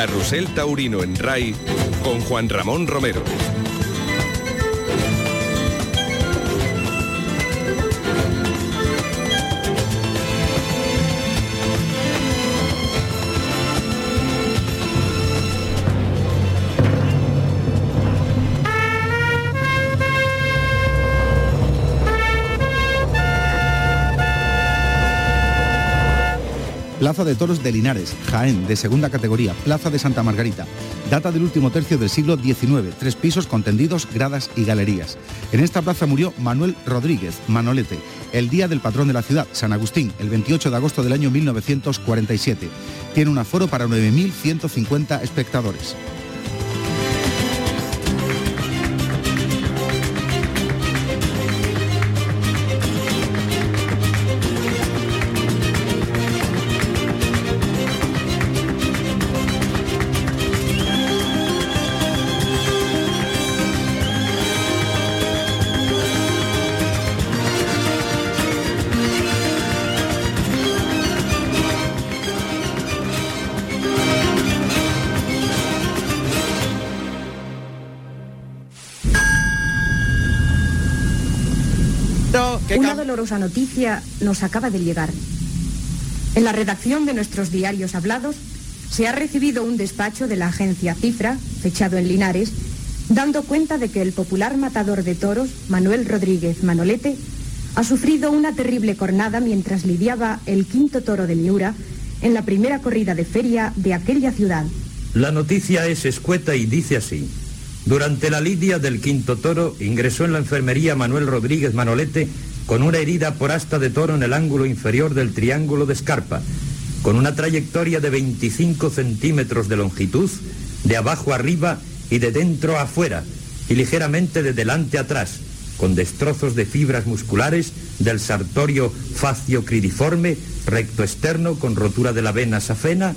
Carrusel Taurino en RAI con Juan Ramón Romero. Plaza de Toros de Linares, Jaén, de segunda categoría, Plaza de Santa Margarita. Data del último tercio del siglo XIX, tres pisos con tendidos, gradas y galerías. En esta plaza murió Manuel Rodríguez, Manolete, el día del patrón de la ciudad, San Agustín, el 28 de agosto del año 1947. Tiene un aforo para 9.150 espectadores. Una dolorosa noticia nos acaba de llegar. En la redacción de nuestros diarios hablados se ha recibido un despacho de la agencia Cifra, fechado en Linares, dando cuenta de que el popular matador de toros, Manuel Rodríguez Manolete, ha sufrido una terrible cornada mientras lidiaba el quinto toro de Miura en la primera corrida de feria de aquella ciudad. La noticia es escueta y dice así. Durante la lidia del quinto toro ingresó en la enfermería Manuel Rodríguez Manolete con una herida por asta de toro en el ángulo inferior del triángulo de escarpa, con una trayectoria de 25 centímetros de longitud, de abajo arriba y de dentro afuera, y ligeramente de delante atrás, con destrozos de fibras musculares del sartorio facio-cridiforme, recto externo con rotura de la vena safena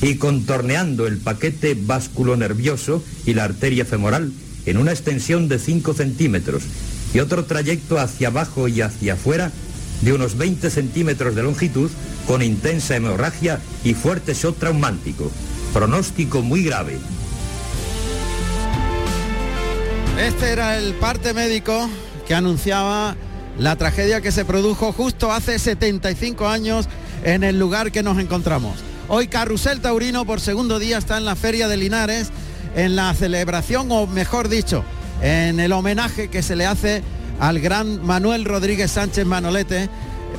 y contorneando el paquete básculo nervioso y la arteria femoral en una extensión de 5 centímetros y otro trayecto hacia abajo y hacia afuera de unos 20 centímetros de longitud con intensa hemorragia y fuerte shock traumático. Pronóstico muy grave. Este era el parte médico que anunciaba la tragedia que se produjo justo hace 75 años en el lugar que nos encontramos. Hoy Carrusel Taurino por segundo día está en la Feria de Linares en la celebración, o mejor dicho, en el homenaje que se le hace al gran Manuel Rodríguez Sánchez Manolete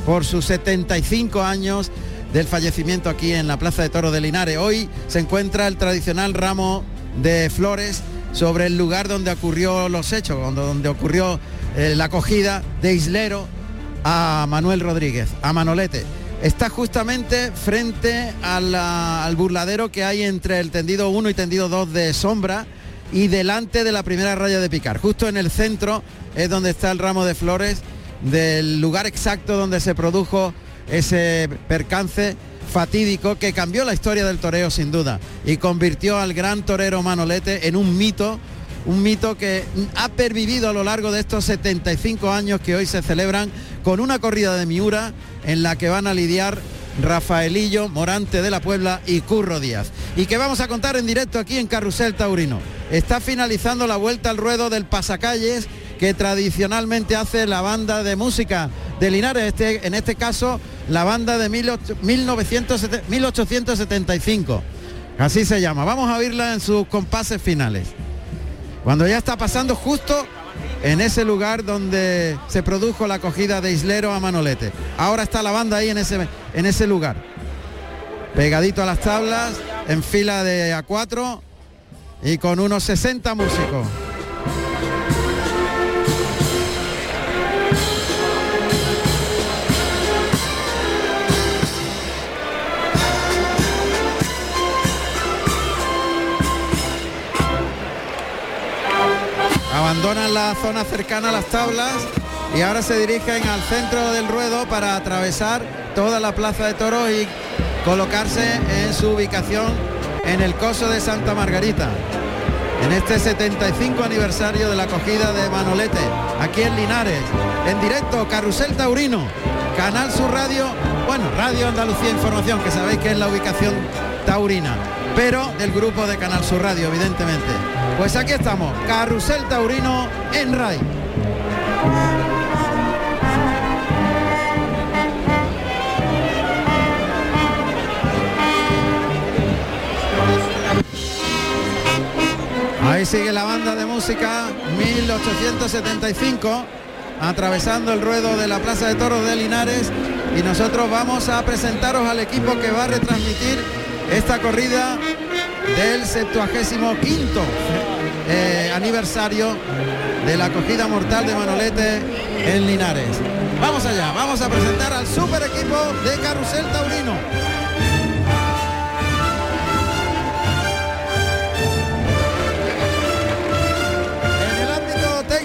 por sus 75 años del fallecimiento aquí en la Plaza de Toro de Linares. Hoy se encuentra el tradicional ramo de flores sobre el lugar donde ocurrió los hechos, donde ocurrió eh, la acogida de Islero a Manuel Rodríguez, a Manolete. Está justamente frente al burladero que hay entre el tendido 1 y tendido 2 de sombra y delante de la primera raya de picar. Justo en el centro es donde está el ramo de flores del lugar exacto donde se produjo ese percance fatídico que cambió la historia del toreo sin duda y convirtió al gran torero Manolete en un mito, un mito que ha pervivido a lo largo de estos 75 años que hoy se celebran con una corrida de Miura en la que van a lidiar Rafaelillo, Morante de la Puebla y Curro Díaz. Y que vamos a contar en directo aquí en Carrusel Taurino. Está finalizando la vuelta al ruedo del pasacalles que tradicionalmente hace la banda de música de Linares, este, en este caso la banda de 1875. Así se llama. Vamos a oírla en sus compases finales. Cuando ya está pasando justo en ese lugar donde se produjo la acogida de Islero a Manolete. Ahora está la banda ahí en ese, en ese lugar. Pegadito a las tablas, en fila de A4 y con unos 60 músicos. abandonan la zona cercana a las tablas y ahora se dirigen al centro del ruedo para atravesar toda la plaza de toros y colocarse en su ubicación en el coso de Santa Margarita. En este 75 aniversario de la acogida de Manolete, aquí en Linares, en directo, Carrusel Taurino, Canal Sur Radio, bueno, Radio Andalucía Información, que sabéis que es la ubicación taurina. pero del grupo de Canal Sur Radio, evidentemente. Pues aquí estamos, Carrusel Taurino en RAI. Ahí sigue la banda de música 1875 atravesando el ruedo de la Plaza de Toros de Linares y nosotros vamos a presentaros al equipo que va a retransmitir esta corrida del 75 quinto eh, aniversario de la acogida mortal de Manolete en Linares. Vamos allá, vamos a presentar al super equipo de Carrusel Taurino.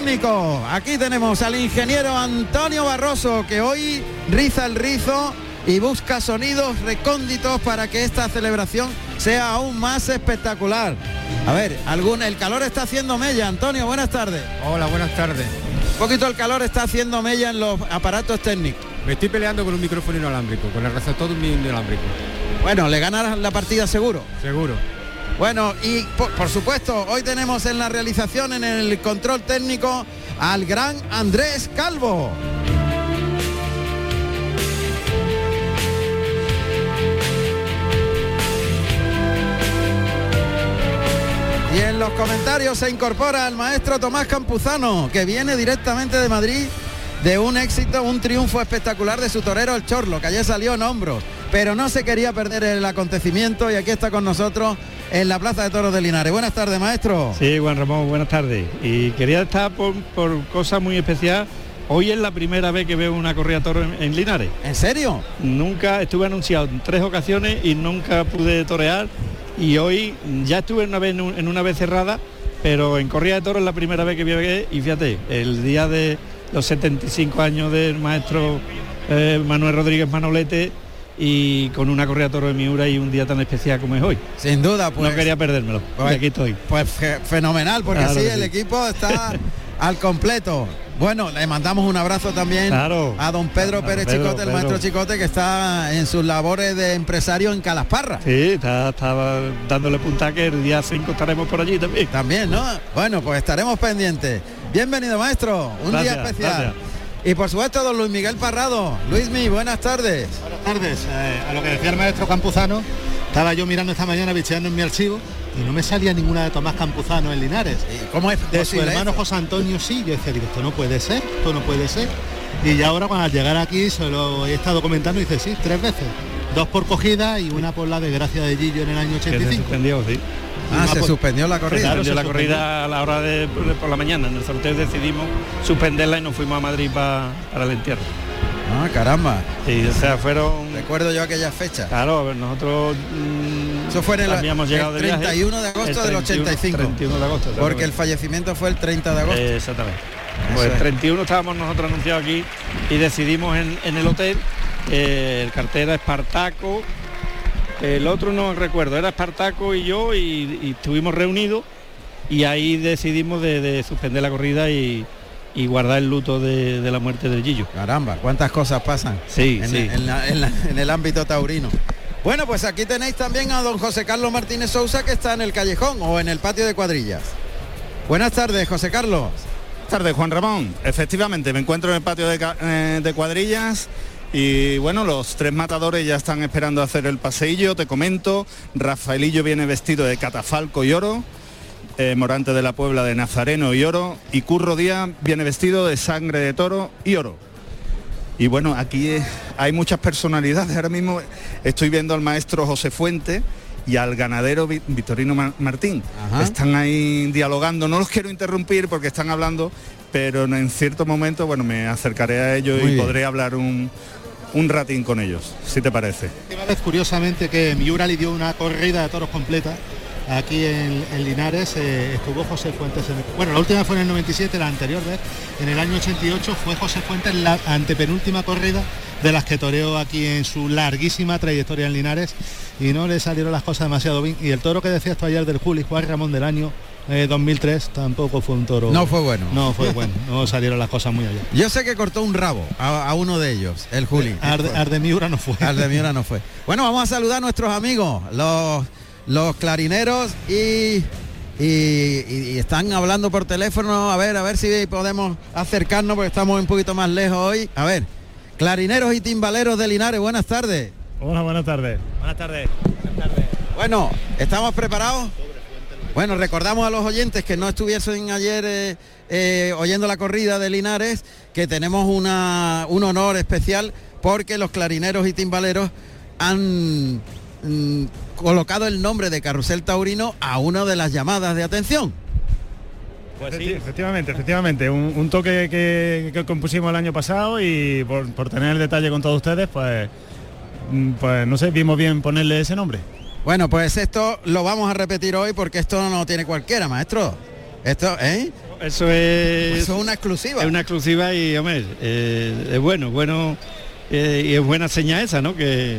Técnico, aquí tenemos al ingeniero Antonio Barroso que hoy riza el rizo y busca sonidos recónditos para que esta celebración sea aún más espectacular. A ver, algún el calor está haciendo mella, Antonio, buenas tardes. Hola, buenas tardes. Un poquito el calor está haciendo mella en los aparatos técnicos. Me estoy peleando con un micrófono inalámbrico, con el receptor de un inalámbrico. Bueno, le ganarás la partida seguro. Seguro. Bueno, y por, supuesto, hoy tenemos en la realización, en el control técnico, al gran Andrés Calvo. Y en los comentarios se incorpora el maestro Tomás Campuzano, que viene directamente de Madrid de un éxito, un triunfo espectacular de su torero el Chorlo, que ayer salió en hombros, pero no se quería perder el acontecimiento y aquí está con nosotros en la Plaza de Toros de Linares. Buenas tardes, maestro. Sí, Juan Ramón, buenas tardes. Y quería estar por, por cosa muy especial. Hoy es la primera vez que veo una corrida de toros en, en, Linares. ¿En serio? Nunca estuve anunciado en tres ocasiones y nunca pude torear. Y hoy ya estuve una vez en, un, en una vez cerrada, pero en corrida de toros es la primera vez que vi y fíjate, el día de los 75 años del maestro eh, Manuel Rodríguez Manolete y con una correa toro de Miura y un día tan especial como es hoy. Sin duda, pues. No quería perdérmelo. Pues, aquí estoy. Pues fenomenal, porque claro sí, el sí. equipo está al completo. Bueno, le mandamos un abrazo también claro. a don Pedro Pérez Pedro, Chicote, el Pedro. maestro Chicote, que está en sus labores de empresario en Calasparra. Sí, estaba dándole punta que el día 5 estaremos por allí también. También, ¿no? Bueno, pues estaremos pendientes. Bienvenido, maestro. Un gracias, día especial. Gracias. Y por supuesto, don Luis Miguel Parrado. Luismi, buenas tardes. Buenas tardes. Eh, a lo que decía el maestro Campuzano, estaba yo mirando esta mañana, bicheando en mi archivo, y no me salía ninguna de Tomás Campuzano en Linares. ¿Cómo es De su hermano José Antonio sí, yo decía, digo, esto no puede ser, esto no puede ser. Y ya ahora cuando al llegar aquí se lo he estado comentando y dice, sí, tres veces. Dos por cogida y una por la desgracia de Gillo en el año 85. Se suspendió, sí. Ah, se suspendió la corrida. Se suspendió se la corrida a la hora de, de por la mañana. En el sorteo decidimos suspenderla y nos fuimos a Madrid pa, para el entierro. Ah, caramba. Y o sea, fueron. Recuerdo yo aquella fecha. Claro, nosotros. mmm, Eso fue en el, habíamos llegado el de viaje, 31 de agosto el del 85. 31 de agosto. Porque el fallecimiento fue el 30 de agosto. Exactamente. Pues es. el 31 estábamos nosotros anunciados aquí y decidimos en, en el hotel, eh, el cartel era Espartaco, el otro no recuerdo, era Espartaco y yo y, y estuvimos reunidos y ahí decidimos de, de suspender la corrida y, y guardar el luto de, de la muerte del Gillo. Caramba, cuántas cosas pasan Sí, en, sí. en la- en la- en el ámbito taurino. Bueno, pues aquí tenéis también a don José Carlos Martínez Sousa que está en el callejón o en el patio de cuadrillas. Buenas tardes, José Carlos. Buenas tardes, Juan Ramón. Efectivamente, me encuentro en el patio de, eh, de cuadrillas y bueno, los tres matadores ya están esperando hacer el paseillo. Te comento, Rafaelillo viene vestido de catafalco y oro, eh, Morante de la Puebla de Nazareno y oro, y Curro Díaz viene vestido de sangre de toro y oro. Y bueno, aquí hay muchas personalidades. Ahora mismo estoy viendo al maestro José Fuente y al ganadero Vi- Victorino Ma- Martín. Ajá. Están ahí dialogando. No los quiero interrumpir porque están hablando, pero en cierto momento, bueno, me acercaré a ellos Muy y bien. podré hablar un, un ratín con ellos, si te parece. Curiosamente, que Miura le dio una corrida de toros completa. Aquí en, en Linares eh, estuvo José Fuentes. en el- bueno, la última fue en el 97, la anterior vez. En el año 88 fue José Fuentes la antepenúltima corrida de las que toreó aquí en su larguísima trayectoria en Linares y no le salieron las cosas demasiado bien. Y el toro que decías tú ayer del Juli, Juan Ramón del año eh, 2003, tampoco fue un toro. No fue bueno. No fue bueno, no salieron las cosas muy allá. Yo sé que cortó un rabo a, a uno de ellos, el Juli. Arde, Arde Miura no fue. Al de Miura no fue. Bueno, vamos a saludar a nuestros amigos, los los clarineros y, y- y están hablando por teléfono. A ver, a ver si podemos acercarnos porque estamos un poquito más lejos hoy. A ver, clarineros y timbaleros de Linares, buenas tardes. Hola, buenas tardes. Buenas tardes. Bueno, ¿estamos preparados? Bueno, recordamos a los oyentes que no estuviesen ayer eh, eh, oyendo la corrida de Linares que tenemos una- un honor especial porque los clarineros y timbaleros han mm, colocado el nombre de Carrusel Taurino a una de las llamadas de atención. Pues sí, efectivamente, efectivamente. Un, un toque que, que compusimos el año pasado y por, por tener el detalle con todos ustedes, pues, mm, pues no sé, vimos bien ponerle ese nombre. Bueno, pues esto lo vamos a repetir hoy porque esto no lo tiene cualquiera, maestro. Esto, ¿eh? Eso es... Eso es una exclusiva. Es una exclusiva y, hombre, eh, es bueno, bueno, eh, y es buena señal esa, ¿no? Que,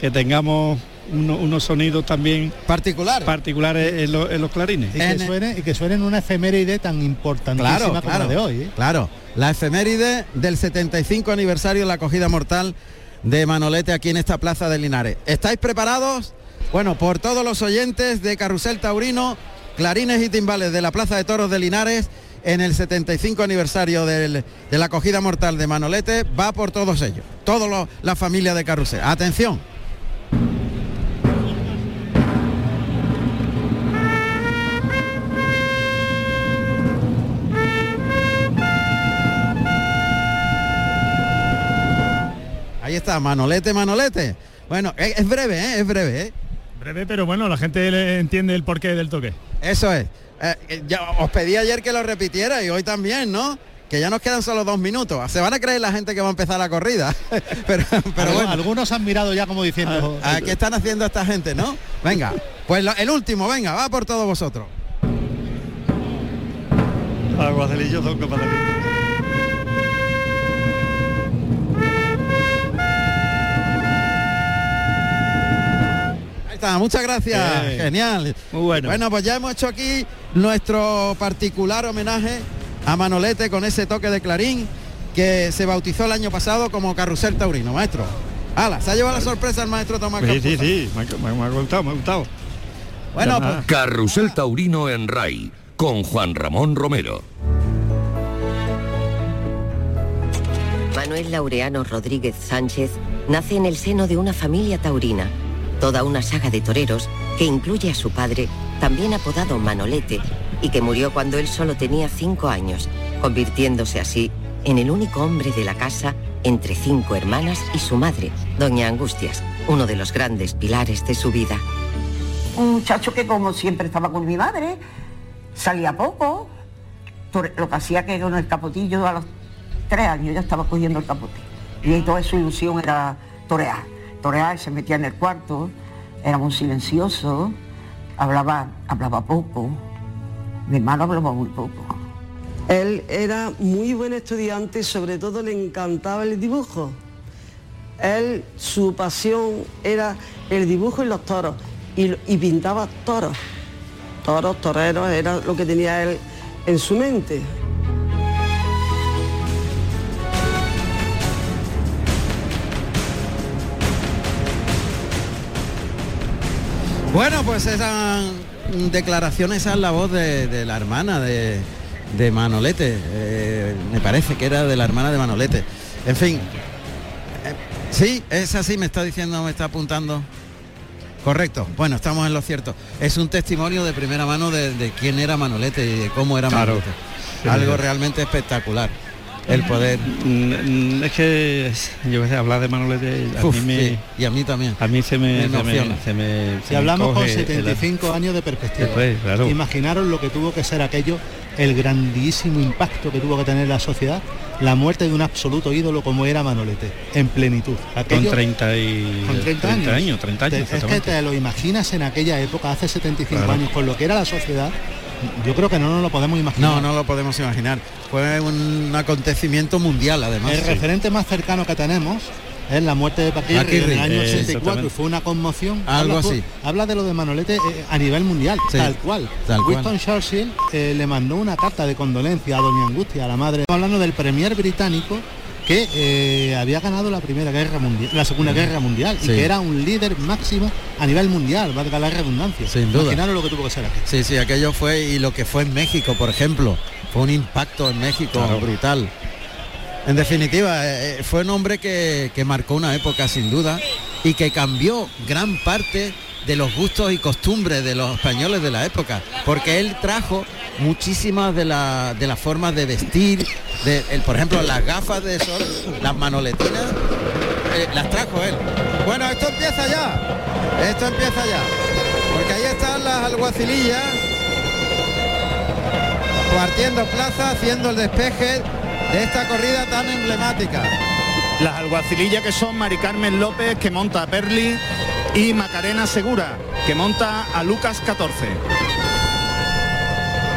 que tengamos uno- unos sonidos también particulares particulares en, lo- en los clarines. Y que, suene, y que suene en una efeméride tan importantísima Claro, como claro, la de hoy. ¿eh? claro. La efeméride del 75 aniversario de la acogida mortal de Manolete aquí en esta plaza de Linares. ¿Estáis preparados? Bueno, por todos los oyentes de Carrusel Taurino, clarines y timbales de la Plaza de Toros de Linares, en el 75 aniversario de la acogida mortal de Manolete, va por todos ellos, toda la familia de Carrusel. Atención. Ahí está, Manolete, Manolete. Bueno, es, breve, ¿eh? es breve. ¿eh? Breve, pero bueno, la gente entiende el porqué del toque. Eso es. Eh, eh, ya os pedí ayer que lo repitiera y hoy también, ¿no? Que ya nos quedan solo dos minutos. Se van a creer la gente que va a empezar la corrida. pero bueno, Algunos han mirado ya como diciendo... ¿a qué están haciendo esta gente, no? Venga, pues lo- el último, venga, va por todos vosotros. Aguacelillos son está, muchas gracias. Bien. Genial. Muy bueno. Bueno, pues ya hemos hecho aquí nuestro particular homenaje a Manolete con ese toque de clarín que se bautizó el año pasado como Carrusel Taurino, maestro. Hala, se ha llevado la sorpresa el maestro Tomás Sí, sí, sí, me, ha- me ha gustado, me ha gustado. Bueno, pues, Carrusel Taurino en RAI con Juan Ramón Romero. Manuel Laureano Rodríguez Sánchez nace en el seno de una familia taurina, toda una saga de toreros que incluye a su padre, también apodado Manolete, y que murió cuando él solo tenía cinco años, convirtiéndose así en el único hombre de la casa entre cinco hermanas y su madre, doña Angustias, uno de los grandes pilares de su vida. Un muchacho que como siempre estaba con mi madre, salía poco, lo que hacía que con el capotillo a los tres años ya estaba cogiendo el capote. Y toda su ilusión era torear. Torear, se metía en el cuarto, era muy silencioso, hablaba, hablaba poco. Mi hermano hablaba muy poco. Él era muy buen estudiante y sobre todo le encantaba el dibujo. Él, su pasión era el dibujo y los toros. Y pintaba toros. Toros, toreros, era lo que tenía él en su mente. Bueno, pues esas declaraciones, es la voz de, de la hermana de, de Manolete. Eh, me parece que era de la hermana de Manolete. En fin. eh, sí, es así, me está diciendo, me está apuntando. Correcto. Bueno, estamos en lo cierto. Es un testimonio de primera mano de, de quién era Manolete y de cómo era Claro. Manolete. Algo realmente espectacular. El poder. Mm, Es que yo qué sé, hablar de Manolete a Uf, mí me, sí, y a mí también. a mí se me, Me se me, se me- Si hablamos con coge el- 75 años de perspectiva, claro. imaginaros lo que tuvo que ser aquello, el grandísimo impacto que tuvo que tener la sociedad, la muerte de un absoluto ídolo como era Manolete, en plenitud. con Aquello- 30 y con 30, 30 años. años, 30 años, Te- es que te lo imaginas en aquella época, hace 75 Claro. años, con lo que era la sociedad, yo creo que no nos lo podemos imaginar. No, no lo podemos imaginar. Fue un acontecimiento mundial, además. El referente más cercano que tenemos es la muerte de Paquirri, en el año eh, 84 y exactamente. fue una conmoción. Algo Habla así. Habla de lo de Manolete eh, a nivel mundial, Sí, tal cual. tal cual. Winston Churchill eh, le mandó una carta de condolencia a Doña Angustia, a la madre. Hablando del premier británico que eh, había ganado la primera guerra mundial, la segunda guerra mundial y que era un líder máximo a nivel mundial, valga la redundancia. Sin duda. Imaginaros lo que tuvo que ser aquí. Sí, sí, aquello fue y lo que fue en México, por ejemplo, fue un impacto en México Claro. brutal. En definitiva, eh, eh, fue un hombre que, que marcó una época sin duda y que cambió gran parte de los gustos y costumbres de los españoles de la época, porque él trajo muchísimas de, la- de las formas de vestir, por ejemplo, las gafas de sol, las manoletinas, eh, las trajo él. Bueno, esto empieza ya, esto empieza ya, porque ahí están las alguacilillas partiendo plaza, haciendo el despeje de esta corrida tan emblemática. Las alguacilillas que son Mari Carmen López, que monta a Perli, y Macarena Segura, que monta a Lucas 14.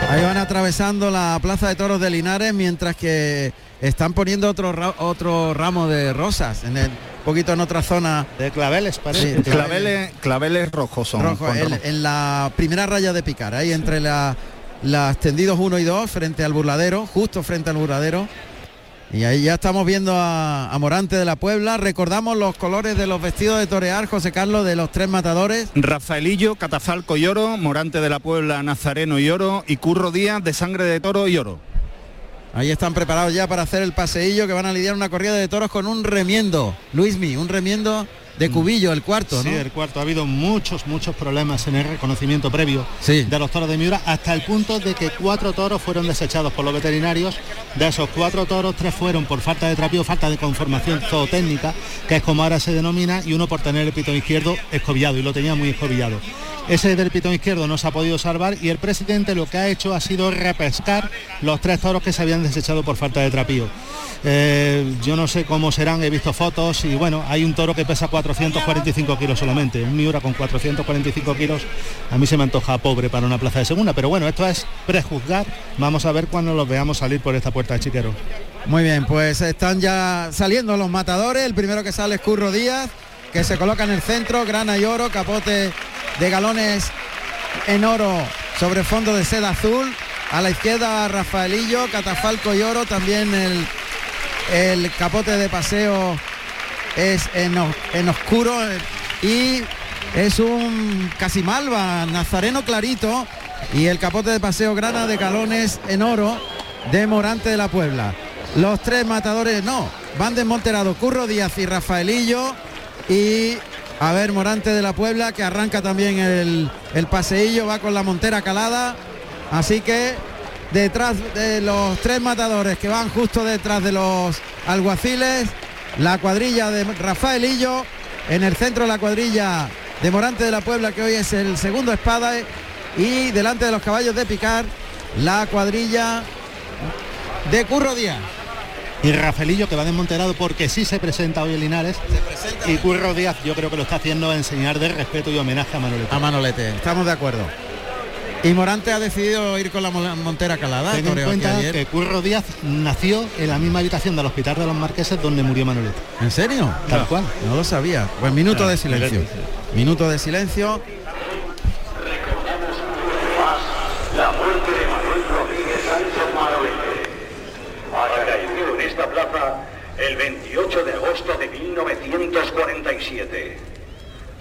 Ahí van atravesando la plaza de toros de Linares mientras que están poniendo otro ra- otro ramo de rosas en el poquito en otra zona de claveles parece. Sí, Claveles, claveles rojos son. rojo, en, la primera raya de picar, ahí entre la, las tendidos 1 y 2 frente al burladero, justo frente al burladero. Y ahí ya estamos viendo a, a Morante de la Puebla. Recordamos los colores de los vestidos de torear, José Carlos, de los tres matadores. Rafaelillo, Catafalco y Oro, Morante de la Puebla, Nazareno y Oro, y Curro Díaz de Sangre de Toro y Oro. Ahí están preparados ya para hacer el paseillo que van a lidiar una corrida de toros con un remiendo. Luismi, un remiendo de cubillo, el cuarto, Sí, ¿no? el cuarto. Ha habido muchos, muchos problemas en el reconocimiento previo Sí. de los toros de Miura, hasta el punto de que cuatro toros fueron desechados por los veterinarios. De esos cuatro toros, tres fueron por falta de trapío, falta de conformación zootécnica, que es como ahora se denomina, y uno por tener el pitón izquierdo escobillado, y lo tenía muy escobillado. Ese del pitón izquierdo no se ha podido salvar y el presidente lo que ha hecho ha sido repescar los tres toros que se habían desechado por falta de trapío. Eh, yo no sé cómo serán, he visto fotos y bueno, hay un toro que pesa 445 kilos solamente, un Miura con 445 kilos, a mí se me antoja pobre para una plaza de segunda, pero bueno, esto es prejuzgar, vamos a ver cuando los veamos salir por esta puerta de Chiquero. Muy bien, pues están ya saliendo los matadores. El primero que sale es Curro Díaz, que se coloca en el centro, grana y oro, capote de galones en oro sobre fondo de seda azul. A la izquierda Rafaelillo, catafalco y oro, también el, el capote de paseo es en, en oscuro eh, y es un casi malva, nazareno clarito y el capote de paseo grana de galones en oro de Morante de la Puebla. Los tres matadores no, van desmonterados Curro Díaz y Rafaelillo y a ver Morante de la Puebla que arranca también el, el paseillo, va con la montera calada, así que detrás de los tres matadores que van justo detrás de los alguaciles, la cuadrilla de Rafaelillo, en el centro la cuadrilla de Morante de la Puebla que hoy es el segundo espada y delante de los caballos de picar la cuadrilla de Curro Díaz. Y Rafaelillo que va desmonterado porque sí se presenta hoy en Linares y Curro Díaz yo creo que lo está haciendo en señal de respeto y homenaje a Manolete. A Manolete, estamos de acuerdo. Y Morante ha decidido ir con la mo- montera calada. Ten en cuenta ayer. que Curro Díaz nació en la misma habitación del Hospital de los Marqueses donde murió Manolete. ¿En serio? Tal cual. No lo sabía. Pues minuto Ah, de silencio. Minuto de silencio. La muerte de Manuel Rodríguez Sánchez Manolete. En esta plaza el 28 de agosto de 1947.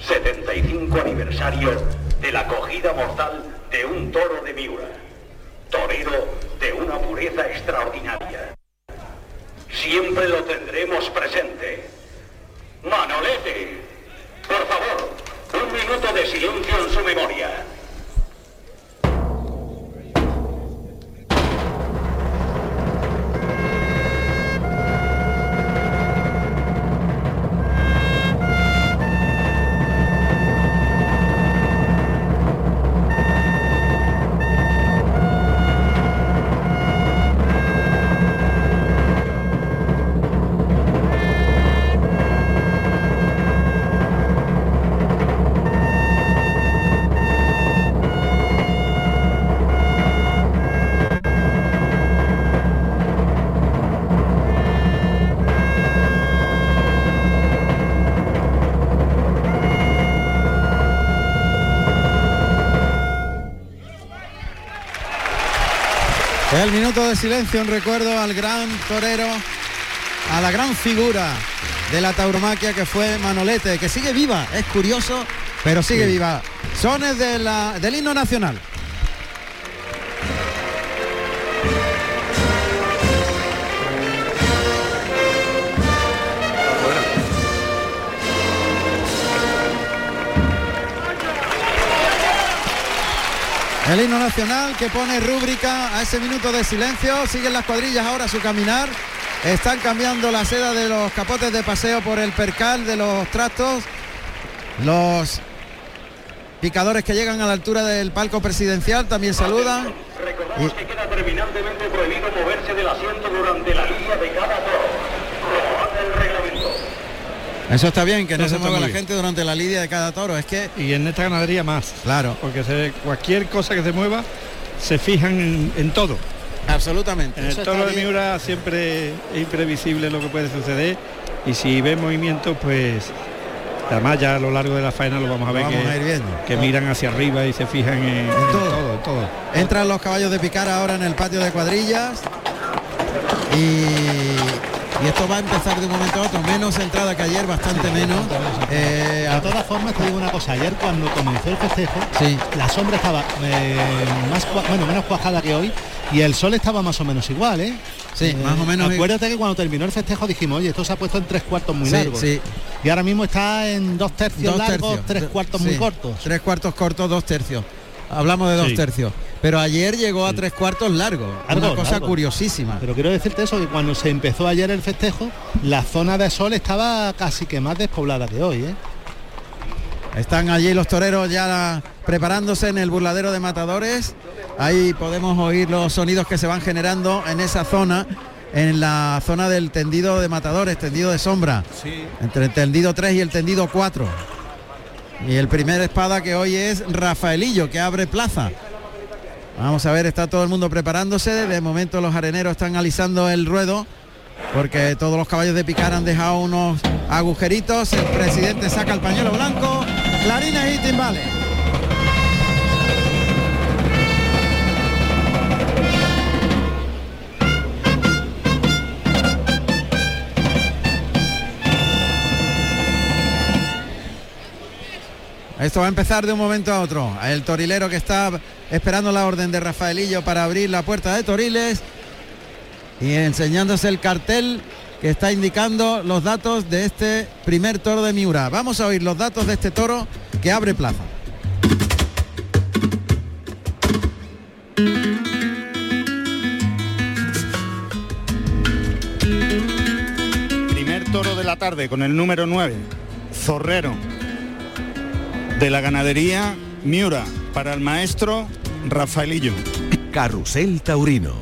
75 aniversario de la acogida mortal de un toro de Miura. Torero de una pureza extraordinaria. Siempre lo tendremos presente. Manolete, por favor, un minuto de silencio en su memoria. Minuto de silencio, un recuerdo al gran torero a la gran figura de la tauromaquia que fue Manolete, que sigue viva, es curioso, pero sigue Sí. viva. Sones de la- del himno nacional. El himno nacional que pone rúbrica a ese minuto de silencio. Siguen las cuadrillas ahora su caminar. Están cambiando la seda de los capotes de paseo por el percal de los trastos. Los picadores que llegan a la altura del palco presidencial también saludan. Recordamos que queda terminantemente prohibido moverse del asiento durante la línea de cada. Como manda el reglamento. Eso está bien, que no Eso se mueva la gente durante la lidia de cada toro. Es que Y en esta ganadería más. Claro. Porque se- cualquier cosa que se mueva, se fijan en, en todo. Absolutamente. En el toro de. Miura siempre es imprevisible lo que puede suceder. Y si ve movimientos, pues además ya a lo largo de la faena lo vamos a ver vamos que, a ir viendo. que miran hacia arriba y se fijan en, en todo, en todo. Entran los caballos de picar ahora en el patio de cuadrillas. Y, y esto va a empezar de un momento a otro. Menos entrada que ayer, bastante menos. Eh, De todas formas, te digo una cosa, ayer cuando comenzó el festejo, Sí. la sombra estaba eh, más bueno, menos cuajada que hoy y el sol estaba más o menos igual, ¿eh? Sí, Eh, más o menos. Acuérdate que cuando terminó el festejo dijimos, oye, esto se ha puesto en tres cuartos muy Sí, largos. sí. Y ahora mismo está en dos tercios Dos largos, tercios. tres cuartos muy cortos. Tres cuartos cortos, dos tercios. Hablamos de dos Sí. tercios. Pero ayer llegó a tres cuartos. Largo, Una cosa largo. curiosísima. Pero quiero decirte eso, que cuando se empezó ayer el festejo, la zona de sol estaba casi que más despoblada que hoy, ¿eh? Están allí los toreros ya preparándose en el burladero de matadores. Ahí podemos oír los sonidos que se van generando en esa zona, en la zona del tendido de matadores, tendido de sombra, entre el tendido 3 y el tendido 4. Y el primer espada que hoy es Rafaelillo, que abre plaza. Vamos a ver, está todo el mundo preparándose. De momento los areneros están alisando el ruedo porque todos los caballos de picar han dejado unos agujeritos. El presidente saca el pañuelo blanco, clarines y timbales. Esto va a empezar de un momento a otro. El torilero que está esperando la orden de Rafaelillo para abrir la puerta de Toriles y enseñándose el cartel que está indicando los datos de este primer toro de Miura. Vamos a oír los datos de este toro que abre plaza. Primer toro de la tarde con el número 9, Zorrero. De la ganadería Miura, para el maestro Rafaelillo. Carrusel Taurino.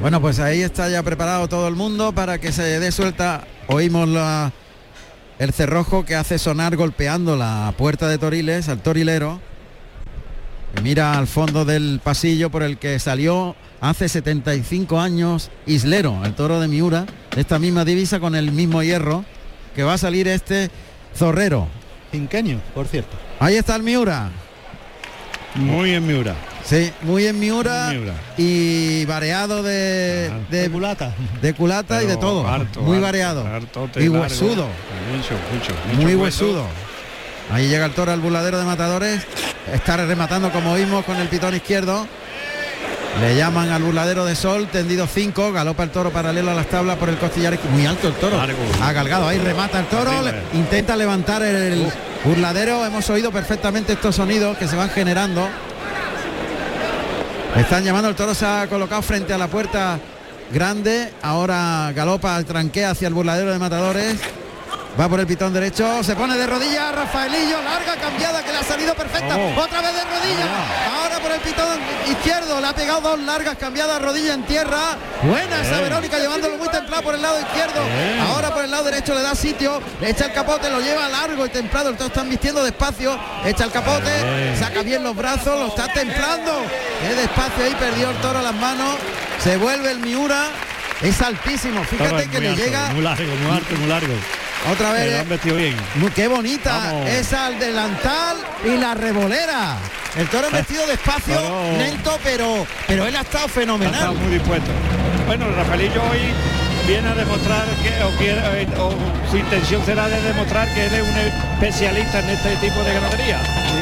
Bueno, pues ahí está ya preparado todo el mundo para que se dé suelta. Oímos la- el cerrojo que hace sonar golpeando la puerta de Toriles al torilero. que mira al fondo del pasillo por el que salió hace 75 años Islero, el toro de Miura, de esta misma divisa con el mismo hierro, que va a salir este zorrero. Cinqueño, por cierto. Ahí está el Miura. Muy en Miura. Sí, muy en Miura, Muy en Miura. y variado de, de, culata, de culata y de todo. harto, muy harto, variado. hartote y huesudo. Mucho, mucho, mucho Muy huesudo. Ahí llega el toro al burladero de matadores. Está rematando como vimos con el pitón izquierdo. Le llaman al burladero de sol, tendido 5, galopa el toro paralelo a las tablas por el costillar. Muy alto el toro. Ha galgado, ahí remata el toro, le- intenta levantar el burladero. Hemos oído perfectamente estos sonidos que se van generando. Están llamando, el toro se ha colocado frente a la puerta grande. Ahora galopa, tranquea hacia el burladero de matadores. Va por el pitón derecho, se pone de rodillas Rafaelillo, larga cambiada que le ha salido perfecta. Oh. Otra vez de rodillas. Ahora por el pitón izquierdo, le ha pegado dos largas cambiadas rodilla en tierra. Buena esa. Verónica llevándolo muy templado por el lado izquierdo. Bien. Ahora por el lado derecho le da sitio, le echa el capote, lo lleva largo y templado. El toro están vistiendo despacio, echa el capote, Bien. saca bien los brazos, lo está templando. Qué despacio ahí perdió el toro las manos. Se vuelve el Miura. Es altísimo. Fíjate es que le alto, llega Muy largo, muy alto, muy largo. Otra Pero vez. vestido bien. Qué bonita Vamos. esa el delantal y la revolera. El toro es vestido despacio, lento, pero pero él ha estado Ha fenomenal. estado muy dispuesto. Bueno, Rafaelillo hoy viene a demostrar que o, quiere, eh, o su intención será de demostrar que él es un especialista en este tipo de ganadería.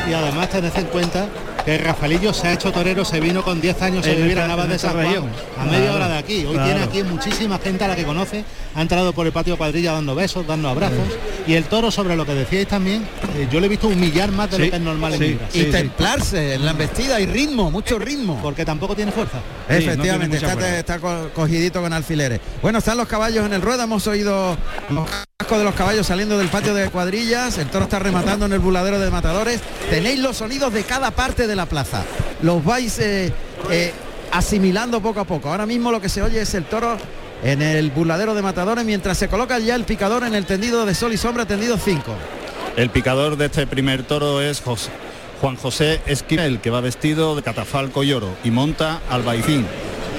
Y, y además tened en cuenta que Rafaelillo se ha hecho torero, se vino con 10 años a En vivir a Navas en de San Juan, región. a media Claro, hora de aquí. Hoy claro. tiene aquí muchísima gente a la que conoce, ha entrado por el patio cuadrilla dando besos, dando abrazos. Y el toro, sobre lo que decíais también, eh, yo le he visto humillar más de lo que es normal en Libra. y templarse en la embestida y ritmo, mucho ritmo. Porque tampoco tiene fuerza. Efectivamente, Sí, no tiene mucha está, está co- cogidito con alfileres. Bueno, están los caballos en el ruedo, hemos oído los cascos de los caballos saliendo del patio de cuadrillas, el toro está rematando en el buladero de matadores. Tenéis los sonidos de cada parte de la plaza. Los vais eh, eh, asimilando poco a poco. Ahora mismo lo que se oye es el toro en el burladero de matadores mientras se coloca ya el picador en el tendido de sol y sombra, tendido 5. El picador de este primer toro es José- Juan José Esquivel, que va vestido de catafalco y oro y monta al Baicín.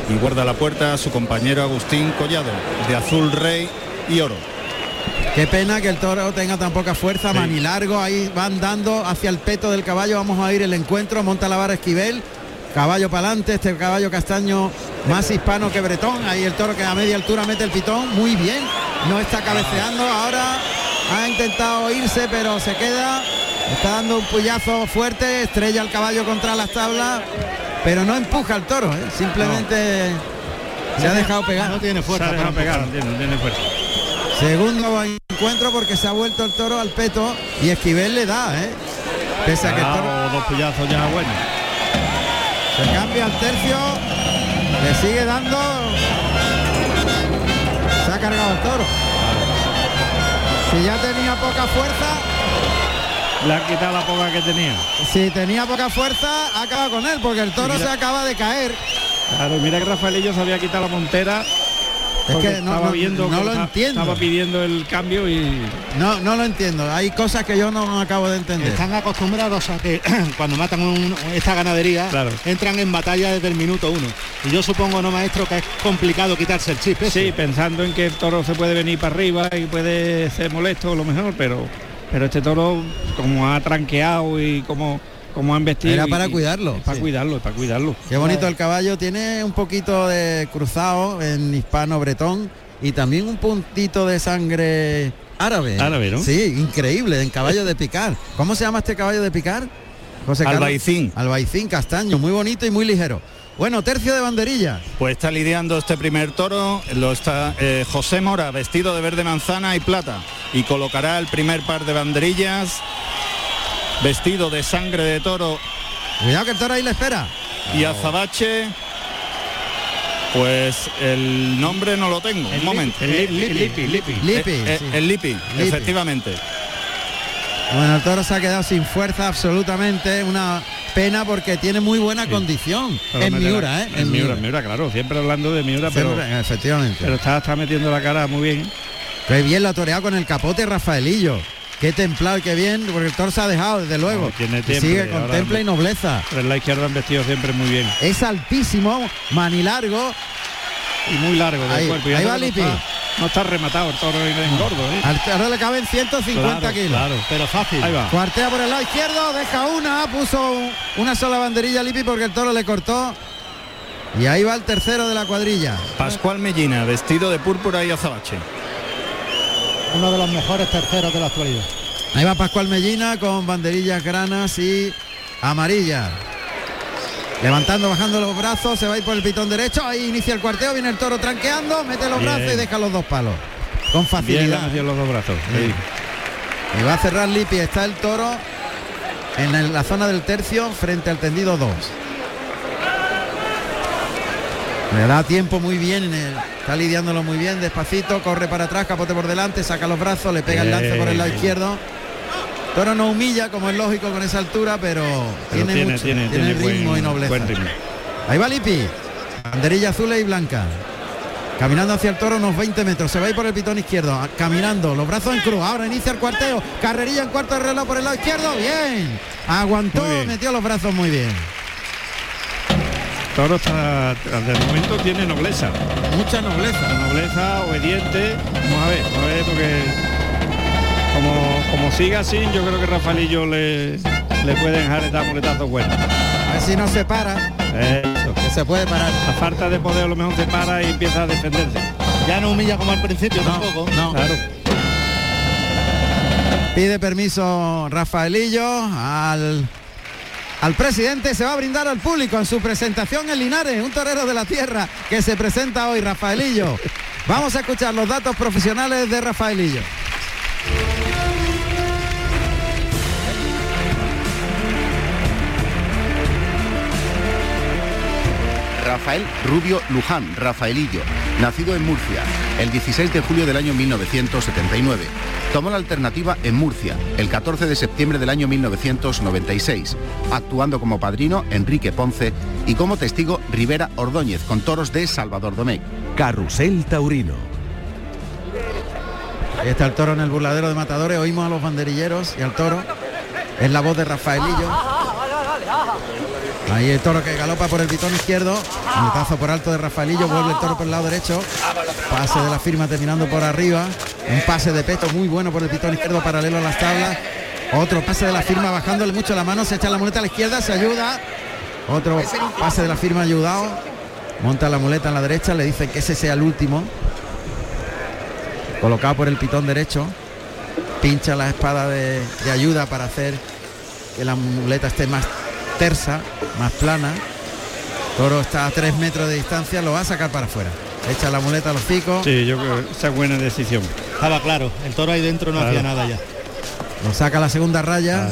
Y guarda la puerta a su compañero Agustín Collado, de azul rey y oro. Qué pena que el toro tenga tan poca fuerza, manilargo, ahí van dando hacia el peto del caballo, vamos a ir el encuentro, monta la vara Esquivel, caballo para adelante, este caballo castaño más hispano que bretón, ahí el toro que a media altura mete el pitón, muy bien, no está cabeceando, ahora ha intentado irse pero se queda, está dando un puyazo fuerte, estrella el caballo contra las tablas, pero no empuja al toro, ¿eh? simplemente se ha dejado pegar. No tiene Se ha dejado pegar, no tiene, no tiene fuerza. Segundo encuentro porque se ha vuelto el toro al peto y Esquivel le da, ¿eh? Pese a que el toro dos ya bueno. se cambia al tercio, le sigue dando. Se ha cargado el toro. Si ya tenía poca fuerza, Le ha quitado la poca que tenía. si tenía poca fuerza, ha acabado con él, porque el toro Mira. se acaba de caer. Claro, mira que Rafaelillo se había quitado la montera. Es que no- estaba no- viendo no que lo entiendo. Estaba pidiendo el cambio y No, no lo entiendo. Hay cosas que yo no acabo de entender. Están acostumbrados a que cuando matan un- esta ganadería entran en batalla desde el minuto uno. Y yo supongo, no maestro, que es complicado quitarse el chip. ese. sí, pensando en que el toro se puede venir para arriba y puede ser molesto lo mejor, pero pero este toro como ha tranqueado y como como ha embestido Era para y- cuidarlo, para sí. cuidarlo, para cuidarlo. Qué bonito el caballo, tiene un poquito de cruzado en hispano bretón y también un puntito de sangre árabe. Árabe, ¿no? Sí, increíble, en caballo de picar. ¿Cómo se llama este caballo de picar? José Carlos? Albaicín. Albaicín castaño, muy bonito y muy ligero. Bueno, tercio de banderilla. Pues está lidiando este primer toro, lo está eh, José Mora, vestido de verde manzana y plata, y colocará el primer par de banderillas, vestido de sangre de toro Cuidado que el toro ahí le espera. y azabache. Pues el nombre no lo tengo, un momento. el Lipi, el Lipi, Lipi. Lipi, Eh, eh, sí. el Lipi, Lipi. efectivamente. Bueno, el toro se ha quedado sin fuerza absolutamente, una pena porque tiene muy buena condición. Pero En Miura, la- ¿eh? En Miura, en Miura, claro, siempre hablando de Miura, pero efectivamente. pero está, está metiendo la cara muy bien. Qué bien lo ha toreado con el capote Rafaelillo. Qué templado y qué bien, porque el toro se ha dejado, desde luego. No, tiene Y tiempo, sigue y con y nobleza. Pero en la izquierda han vestido siempre muy bien. Es altísimo, manilargo. Y muy largo del Ahí- cuerpo. Y ahí va no Lipi. está- No está rematado el toro en gordo, ¿eh? Al toro le caben 150 Claro, kilos. claro. Pero fácil. Ahí va. Cuartea por el lado izquierdo, deja una, puso un- una sola banderilla a Lipi porque el toro le cortó. Y ahí va el tercero de la cuadrilla. Pascual Mellina, vestido de púrpura y azabache. Uno de los mejores terceros de la actualidad. Ahí va Pascual Mellina con banderillas granas y amarillas. Levantando, bajando los brazos, se va a ir por el pitón derecho, ahí inicia el cuarteo, viene el toro tranqueando, mete los Bien. brazos y deja los dos palos. Con Bien, facilidad. metido los dos brazos. Sí. Y va a cerrar Lipi, está el toro en la zona del tercio frente al tendido 2. Le da tiempo muy bien, está lidiándolo muy bien, despacito, corre para atrás, capote por delante, saca los brazos, le pega el lance por el lado izquierdo. Toro no humilla, como es lógico con esa altura, pero, Pero tiene, tiene, mucho, tiene, tiene ritmo buen- y nobleza. ritmo. Ahí va Lipi, banderilla azul y blanca. Caminando hacia el toro unos 20 metros, se va a ir por el pitón izquierdo, a- caminando, los brazos en cruz, ahora inicia el cuarteo, carrerilla en cuarto de reloj por el lado izquierdo, bien, aguantó, bien. metió los brazos muy bien. Toro está, de momento tiene nobleza. Mucha nobleza. Nobleza, obediente. Vamos a ver, vamos a ver porque como, como siga así, yo creo que Rafaelillo le, le pueden dejar dar muletazos buenos. A ver si no se para, Eso. que se puede parar. A falta de poder a lo mejor se para y empieza a defenderse. Ya no humilla como al principio tampoco. No. Claro. Pide permiso Rafaelillo al, al presidente. Se va a brindar al público en su presentación en Linares, un torero de la tierra que se presenta hoy, Rafaelillo. Vamos a escuchar los datos profesionales de Rafaelillo. Rafael Rubio Luján, Rafaelillo, nacido en Murcia el 16 de julio del año 1979. Tomó la alternativa en Murcia el 14 de septiembre del año 1996, actuando como padrino Enrique Ponce y como testigo Rivera Ordóñez con toros de Salvador Domecq. Carrusel Taurino. Ahí está el toro en el burladero de matadores. Oímos a los banderilleros y al toro. Es la voz de Rafaelillo. Ahí el toro que galopa por el pitón izquierdo. Muletazo por alto de Rafaelillo. Vuelve el toro por el lado derecho. Pase de la firma terminando por arriba. Un pase de peto muy bueno por el pitón izquierdo paralelo a las tablas. Otro pase de la firma bajándole mucho la mano. Se echa la muleta a la izquierda. Se ayuda. Otro pase de la firma ayudado. Monta la muleta en la derecha. Le dicen que ese sea el último. Colocado por el pitón derecho. Pincha la espada de, de ayuda para hacer que la muleta esté más tersa, más plana. Toro está a tres metros de distancia, lo va a sacar para afuera. Echa la muleta a los picos. Sí, yo creo que esa es buena decisión. Estaba claro, el toro ahí dentro no Claro. hacía nada ya. Lo saca a la segunda raya.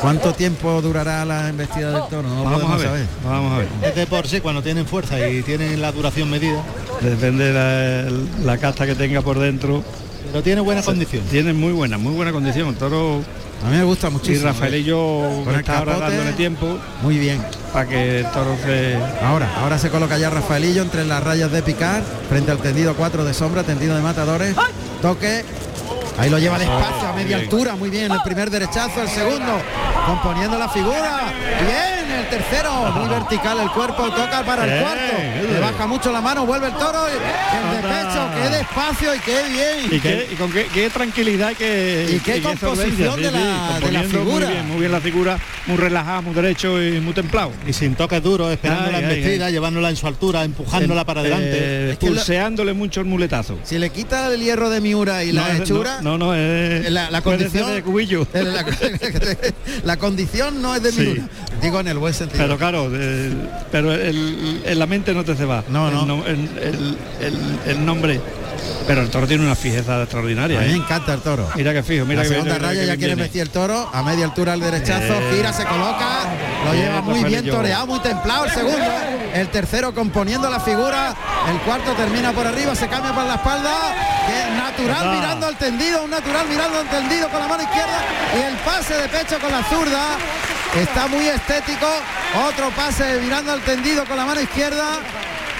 ¿Cuánto tiempo durará la embestida del toro? No Vamos a ver, saber. vamos a ver. Es de por sí, cuando tienen fuerza y tienen la duración medida. Depende de la, la casta que tenga por dentro. Pero tiene buena condición. Tiene muy buena, muy buena condición. Toro. A mí me gusta Y muchísimo. Rafael y yo Con el está ahora dándole tiempo Muy bien. para que el toro se. Ahora, ahora se coloca ya Rafaelillo entre las rayas de picar, frente al tendido 4 de sombra, tendido de matadores. Toque. Ahí lo lleva despacio a media bien. altura, muy bien. El primer derechazo, el segundo, componiendo la figura. Bien, tercero, muy vertical el cuerpo, toca para el cuarto. Le baja mucho la mano, vuelve el toro. y El de pecho, qué despacio y qué bien. Y, qué, y con qué, qué tranquilidad que Y qué composición de la- de la figura. Muy bien, muy bien la figura, muy relajada, muy derecho y muy templado. Y sin toques duros, esperando Ay, la embestida, llevándola en su altura, empujándola para adelante. Eh, lo- pulseándole mucho el muletazo. Si le quita el hierro de Miura y la No, hechura, No, no, es la, la condición de cubillo. La, la condición no es de Sí. Miura. Digo en el buen sentido. Pero claro, de- pero el- en la mente no te se va. No, no. El, el- el- el- el nombre. Pero el toro tiene una fijeza extraordinaria. A mí me ¿eh? encanta el toro. Mira que fijo, mira la que segunda mira raya ya bien quiere viene. vestir el toro a media altura al derechazo, Eh. gira, se coloca, lo Bien, lleva muy bien Rafaelillo. toreado, muy templado el segundo, el tercero componiendo la figura, el cuarto termina por arriba, se cambia por la espalda, que natural Ah. mirando al tendido, un natural mirando al tendido con la mano izquierda y el pase de pecho con la zurda. Está muy estético, otro pase mirando al tendido con la mano izquierda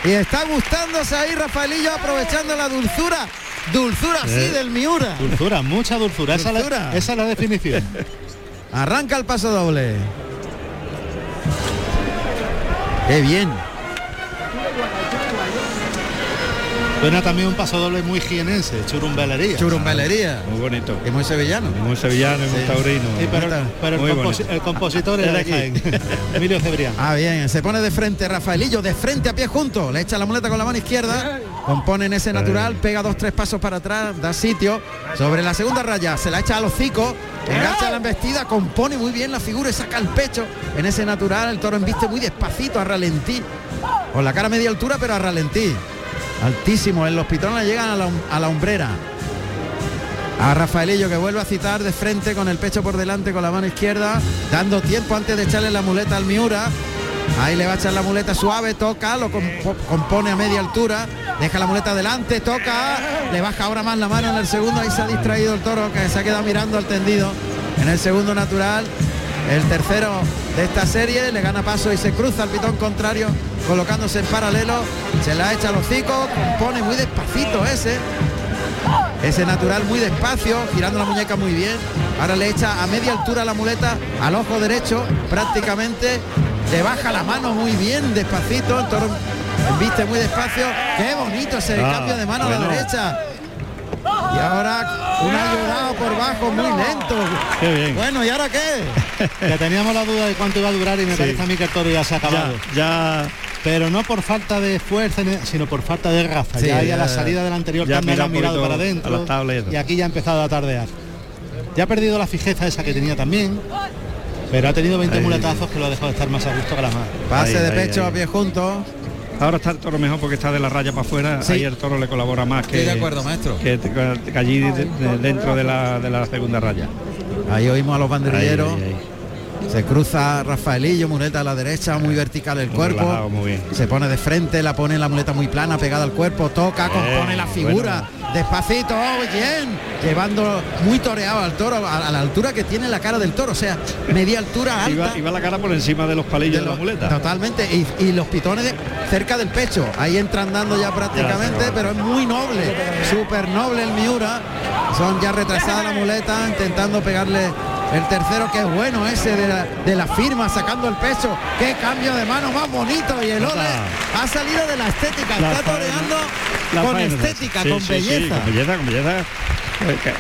y está gustándose ahí Rafaelillo aprovechando la dulzura, dulzura sí Eh. del Miura. Dulzura, mucha dulzura. Esa, es la- Dulzura. esa es la definición. Arranca el paso doble. Qué bien. Suena también un paso doble muy jienense, churumbelería. Churumbelería. Muy bonito. Y muy sevillano. Y muy sevillano y muy taurino. Sí, pero, pero el, Muy compositor era de aquí. Emilio Cebrián. Ah, bien, se pone de frente Rafaelillo, de frente a pie junto, le echa la muleta con la mano izquierda, compone en ese natural, pega dos, tres pasos para atrás, da sitio, sobre la segunda raya, se la echa a los hocico, engancha la embestida, compone muy bien la figura y saca el pecho en ese natural, el toro embiste muy despacito, a ralentí, con la cara a media altura, pero a ralentí, altísimo, en los pitrones llegan a la, a la hombrera. A Rafaelillo que vuelve a citar de frente con el pecho por delante con la mano izquierda, dando tiempo antes de echarle la muleta al Miura. Ahí le va a echar la muleta suave, toca, lo compo- compone a media altura, deja la muleta adelante, toca, le baja ahora más la mano en el segundo, ahí se ha distraído el toro que se ha quedado mirando al tendido en el segundo natural. El tercero de esta serie le gana paso y se cruza al pitón contrario, colocándose en paralelo, se la echa a los hocico, compone muy despacito ese, ese natural muy despacio, girando la muñeca muy bien. Ahora le echa a media altura la muleta al ojo derecho, prácticamente. Le baja la mano muy bien, despacito. El toro viste muy despacio. Qué bonito ese Ah, cambio de mano a la bueno. derecha. Y ahora un ayudado por bajo muy lento. Qué bien. Bueno, ¿y ahora qué? Que teníamos la duda de cuánto iba a durar y me Sí. parece a mí que el toro ya se ha acabado. Ya, ya pero no por falta de fuerza, sino por falta de raza. Sí, ya ahí a la ya- salida del anterior ya también ha mirado para adentro. Y aquí ya ha empezado a tardear. Ya ha perdido la fijeza esa que tenía también, pero ha tenido 20 Ahí. muletazos que lo ha dejado estar más a gusto que la madre. Pase Ahí, de ahí, pecho a pie juntos. Ahora está el toro mejor porque está de la raya para afuera. Sí. Ahí el toro le colabora más que, Estoy de acuerdo, maestro. que, que allí de- de- dentro de la, de la segunda raya. Ahí oímos a los banderilleros. Ahí, ahí, ahí. Se cruza Rafaelillo, muleta a la derecha, muy vertical el Muy cuerpo. relajado, muy bien. Se pone de frente, la pone la muleta muy plana, pegada al cuerpo, toca, compone la figura. Despacito, oh, bien. Llevando muy toreado al toro, a, a la altura que tiene la cara del toro. O sea, media altura alta. Iba, iba la cara por encima de los palillos de, de la muleta. Totalmente. Y, y los pitones de- cerca del pecho. Ahí entran dando ya prácticamente, Ya, pero es muy noble. Súper noble el Miura. Son ya retrasada la muleta, intentando pegarle el tercero, que es bueno ese de la, de la firma, sacando el pecho. Qué cambio de mano más bonito. Y el Ole ha salido de la estética. La Está toreando con faena. estética, Sí, con sí, sí, belleza. con belleza, con belleza. Eh,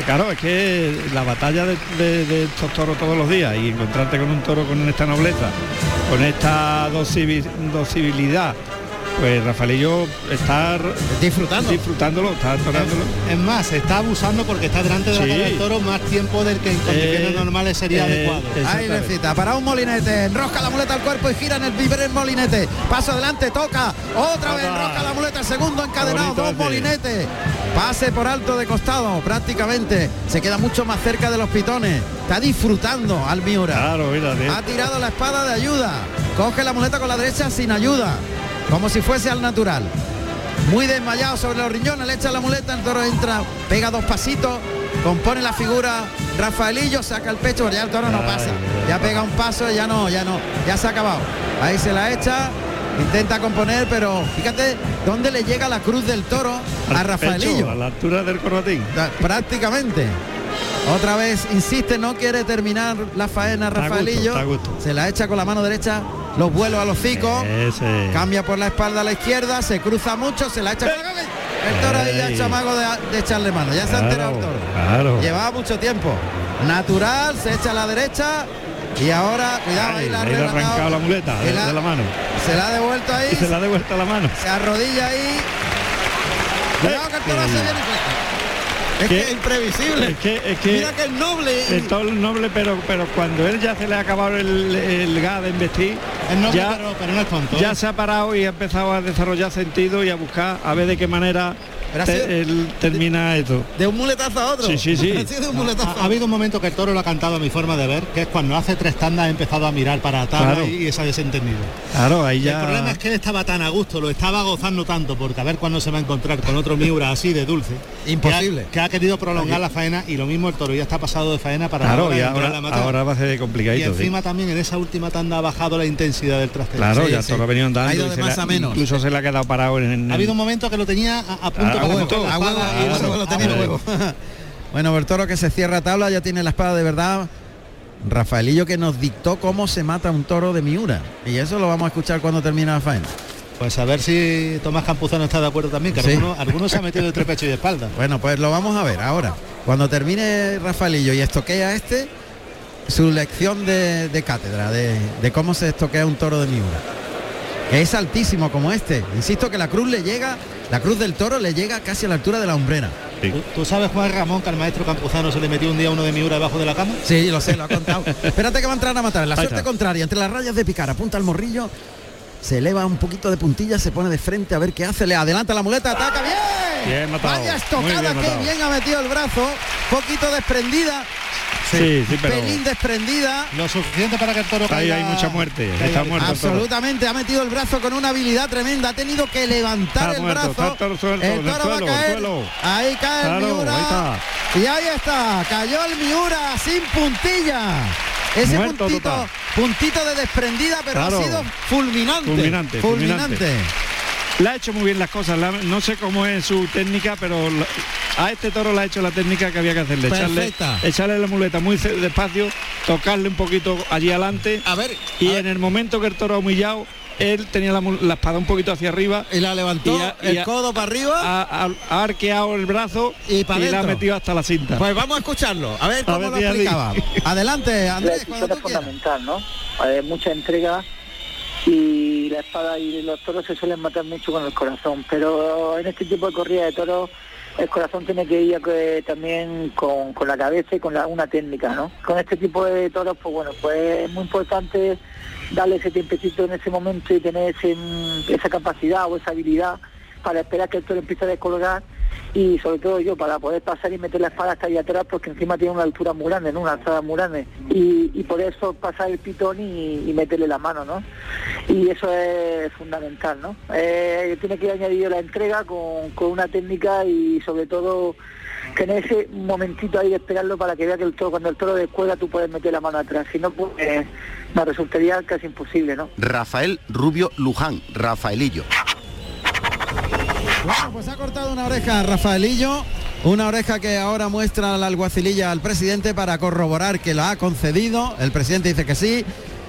Claro, es que la batalla de, de- de estos toros todos los días y encontrarte con un toro con esta nobleza, con esta dosivi- dosibilidad, pues Rafaelillo está disfrutando, disfrutándolo, está toreándolo. Es más, está abusando porque está delante de la Sí. cara del toro más tiempo del que en condiciones Eh, normales sería eh, adecuado. Ahí necesita, para un molinete, enrosca la muleta al cuerpo y gira en el primer molinete. Paso adelante, toca, otra vez enrosca la muleta, el segundo encadenado, bonito dos molinetes. Pase por alto de costado, prácticamente. Se queda mucho más cerca de los pitones. Está disfrutando al Miura. Claro, mira, tío. Ha tirado la espada de ayuda. Coge la muleta con la derecha sin ayuda. Como si fuese al natural. Muy desmayado sobre los riñones, le echa la muleta, el toro entra, pega dos pasitos, compone la figura Rafaelillo, saca el pecho, pero ya el toro no pasa. Ya pega un paso, ya no, ya no, ya se ha acabado. Ahí se la echa, intenta componer, pero fíjate dónde le llega la cruz del toro a Rafaelillo. pecho, a la altura del corbatín. Prácticamente. Otra vez insiste, no quiere terminar la faena Está a gusto, Rafaelillo. está a gusto. Se la echa con la mano derecha, los vuelos a los hocicos. Ese. Cambia por la espalda a la izquierda, se cruza mucho, se la echa cabeza. El toro ahí ya Ey. ha hecho amago de, de echarle mano, ya se ha enterado el toro. Claro. Llevaba mucho tiempo. Natural, se echa a la derecha y ahora, cuidado, ahí la ha Ahí le ha arrancado la muleta de, la- de la mano. Se la ha devuelto ahí, se la ha devuelto la mano. se arrodilla ahí. Cuidado que el toro se viene. Es que es imprevisible. Es que, es que Mira que es noble. el toro es noble, pero pero cuando él ya se le ha acabado el, el gas de investir, Es noble, ya, pero, pero no es tonto. ya ¿eh? se ha parado y ha empezado a desarrollar sentido y a buscar a ver de qué manera te- él termina esto. De un muletazo a otro. Sí, sí, sí. Ha habido un momento que el toro lo ha cantado a mi forma de ver, que es cuando hace tres tandas ha empezado a mirar para atrás Claro. y, se ha desentendido. Claro, ahí ya. El problema es que él estaba tan a gusto, lo estaba gozando tanto, porque a ver cuándo se va a encontrar con otro Miura así de dulce. Imposible. Que ha, que ha querido prolongar la faena y lo mismo el toro ya está pasado de faena para Claro, ahora y ahora, la va a ser y complicadito. sí. encima también en esa última tanda ha bajado la intensidad del trastero. Claro, Sí, ya sí. todo ha venido andando. Ha ido y de se más le ha- a menos. Incluso se le ha quedado parado en, en- Ha habido un momento que lo tenía a, a punto Bueno, Bertoro que se cierra tabla, ya tiene la espada de verdad. Rafaelillo que nos dictó cómo se mata un toro de Miura. Y eso lo vamos a escuchar cuando termine la faena. Pues a ver si Tomás Campuzano está de acuerdo también, que Sí. algunos, algunos se ha metido entre pecho y espalda. Bueno, pues lo vamos a ver ahora. Cuando termine Rafaelillo y estoquea este, su lección de, de cátedra, de, de cómo se estoquea un toro de Miura. Que es altísimo como este. Insisto que la cruz le llega, la cruz del toro le llega casi a la altura de la hombrera. Sí. ¿Tú, tú sabes, Juan Ramón, que al maestro Campuzano se le metió un día uno de Miura debajo de la cama? Sí, lo sé, lo ha contado. Espérate que va a entrar a matar. La suerte contraria, entre las rayas de picar, apunta al morrillo, se eleva un poquito de puntilla, se pone de frente a ver qué hace, le adelanta la muleta, ataca bien. Bien matado, Vaya estocada, bien matado. bien ha metido el brazo, poquito desprendida, Sí, sí, pero pelín desprendida. Lo suficiente para que el toro ahí caiga- hay mucha muerte. Está muerto. Absolutamente, ha metido el brazo con una habilidad tremenda, ha tenido que levantar Está el muerto, brazo. está el toro suelto, en el toro va a suelo, caer. suelo. Ahí cae el Miura. ahí está. Y ahí está, cayó el Miura sin puntilla. Ese Muerto puntito, total. puntito de desprendida, pero Claro. ha sido fulminante. Fulminante, fulminante. Le ha hecho muy bien las cosas. la- no sé cómo es su técnica, pero la- a este toro le ha hecho la técnica que había que hacerle. Echarle, echarle la muleta muy despacio, tocarle un poquito allí adelante. A ver, Y a en el momento que el toro ha humillado, él tenía la, mu- la espada un poquito hacia arriba. Y la levantó, Y ha- y el ha- codo para arriba. Ha, arqueado el brazo Y pa' la ha metido hasta la cinta. Pues vamos a escucharlo, a ver A cómo ver, lo explicaba. Adelante, La Andrés, cuando es tú quieras. fundamental, ¿no? Hay mucha entrega y la espada y los toros se suelen matar mucho con el corazón, pero en este tipo de corrida de toros el corazón tiene que ir eh, también con, con la cabeza y con una técnica, ¿no? Con este tipo de toros, pues bueno, pues es muy importante darle ese tiempecito en ese momento y tener ese, mm, esa capacidad o esa habilidad para esperar que el toro empiece a descolgar y sobre todo yo para poder pasar y meter la espada hasta ahí atrás porque encima tiene una altura muy grande, ¿no? una alzada muy grande y, por eso pasar el pitón y, meterle la mano, ¿no? Y eso es fundamental, ¿no? Eh, tiene que ir añadido la entrega con, con una técnica y sobre todo tener ese momentito ahí de esperarlo para que vea que el toro, cuando el toro descuelga tú puedes meter la mano atrás, si no pues eh, me resultaría casi imposible, ¿no? Rafael Rubio Luján, Rafaelillo. Bueno, pues ha cortado una oreja a Rafaelillo, una oreja que ahora muestra la alguacililla al presidente para corroborar que la ha concedido. El presidente dice que sí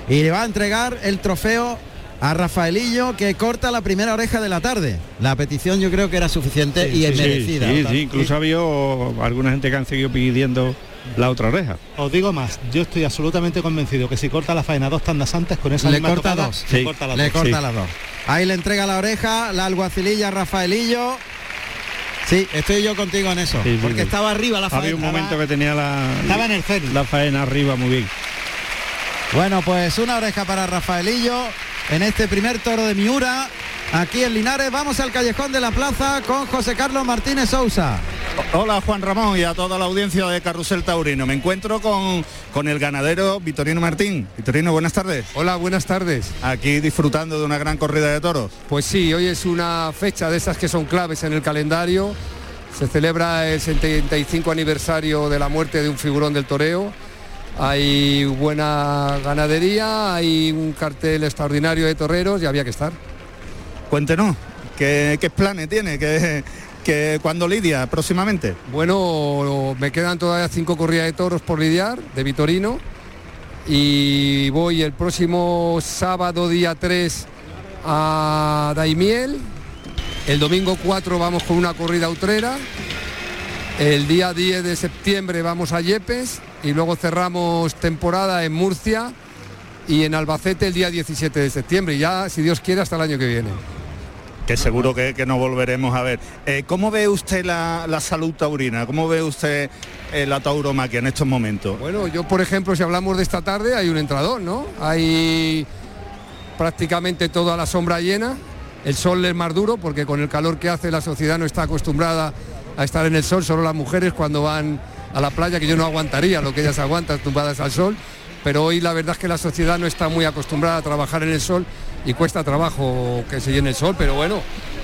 y le va a entregar el trofeo a Rafaelillo que corta la primera oreja de la tarde. La petición yo creo que era suficiente y es merecida. sí, sí, incluso ha habido alguna gente que han seguido pidiendo la otra oreja. Os digo más, yo estoy absolutamente convencido que si corta la faena dos tandas antes con esa Le misma corta tocada, dos. le Sí, corta las le dos. corta Sí. las dos. Ahí le entrega la oreja, la alguacililla a Rafaelillo. Sí, estoy yo contigo en eso. Sí, sí, porque sí. estaba arriba la faena. Había un momento que tenía la, Estaba en el la faena arriba muy bien. Bueno, pues una oreja para Rafaelillo en este primer toro de Miura. Aquí en Linares vamos al callejón de la plaza con José Carlos Martínez Sousa. Hola Juan Ramón y a toda la audiencia de Carrusel Taurino. Me encuentro con, con el ganadero Vitorino Martín. Vitorino, buenas tardes. Hola, buenas tardes. Aquí disfrutando de una gran corrida de toros. Pues sí, hoy es una fecha de esas que son claves en el calendario. Se celebra el 75 aniversario de la muerte de un figurón del toreo. Hay buena ganadería, hay un cartel extraordinario de toreros y había que estar. Cuéntenos, ¿qué, qué planes tiene? ¿Qué, ¿Cuándo lidia próximamente? Bueno, me quedan todavía cinco corridas de toros por lidiar, de Vitorino. Y voy el próximo sábado, día 3, a Daimiel. El domingo 4 vamos con una corrida utrera. El día 10 de septiembre vamos a Yepes y luego cerramos temporada en Murcia y en Albacete el día 17 de septiembre. Ya, si Dios quiere, hasta el año que viene. Que seguro que, que nos volveremos a ver. Eh, ¿Cómo ve usted la, la salud taurina? ¿Cómo ve usted eh, la tauromaquia en estos momentos? Bueno, yo por ejemplo, si hablamos de esta tarde, hay un entrador, ¿no? Hay prácticamente toda la sombra llena. El sol es más duro porque con el calor que hace la sociedad no está acostumbrada a estar en el sol, solo las mujeres cuando van a la playa, que yo no aguantaría lo que ellas aguantan tumbadas al sol, pero hoy la verdad es que la sociedad no está muy acostumbrada a trabajar en el sol y cuesta trabajo que se llene el sol, pero bueno,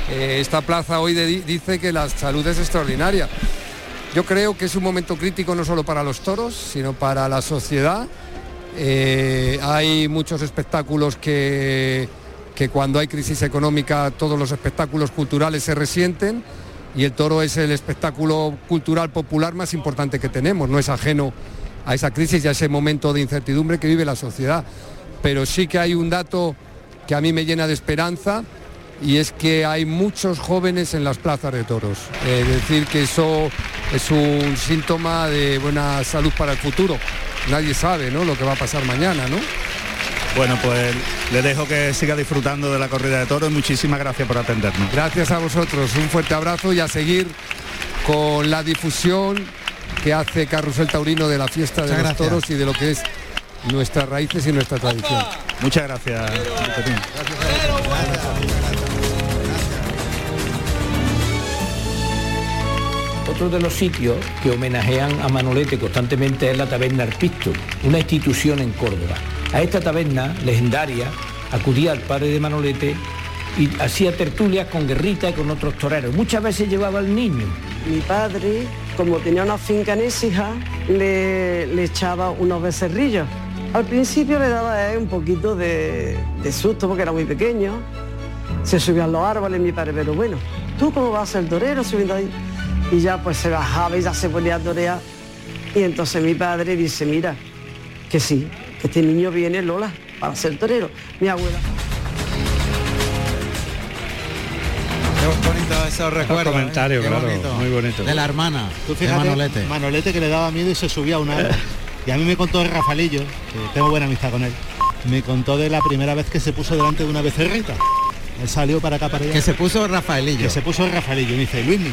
eh, esta plaza hoy dice que la salud es extraordinaria. Yo creo que es un momento crítico no solo para los toros, sino para la sociedad. Eh, hay muchos espectáculos que, que cuando hay crisis económica todos los espectáculos culturales se resienten y el toro es el espectáculo cultural popular más importante que tenemos, no es ajeno a esa crisis y a ese momento de incertidumbre que vive la sociedad. Pero sí que hay un dato que a mí me llena de esperanza y es que hay muchos jóvenes en las plazas de toros. Es decir, que eso es un síntoma de buena salud para el futuro. Nadie sabe ¿no? lo que va a pasar mañana, ¿no? Bueno, pues le dejo que siga disfrutando de la corrida de toros muchísimas gracias por atendernos. Gracias a vosotros, un fuerte abrazo y a seguir con la difusión que hace Carrusel Taurino de la fiesta de Muchas los gracias. toros y de lo que es nuestras raíces y nuestra tradición. Muchas gracias. Otro de los sitios que homenajean a Manolete constantemente es la taberna Arpisto, una institución en Córdoba. A esta taberna legendaria acudía el padre de Manolete y hacía tertulias con Guerrita y con otros toreros. Muchas veces llevaba al niño. Mi padre, como tenía una finca en Écija, le, le echaba unos becerrillos. Al principio le daba un poquito de, de susto porque era muy pequeño. Se subían los árboles mi padre, pero bueno, ¿tú cómo vas a ser torero subiendo ahí? Y ya pues se bajaba y ya se ponía a torear. Y entonces mi padre dice, mira, que sí, que este niño viene Lola para ser torero. Mi abuela. Qué bonito esos recuerdos. ¿eh? comentario, claro, bonito. muy bonito. De la hermana, Tú de Manolete. Manolete que le daba miedo y se subía a un árbol. Y a mí me contó Rafaelillo, que tengo buena amistad con él, me contó de la primera vez que se puso delante de una becerrita. Él salió para acá para allá. Que se puso Rafaelillo. Que se puso Rafaelillo. Y me dice, Luismi,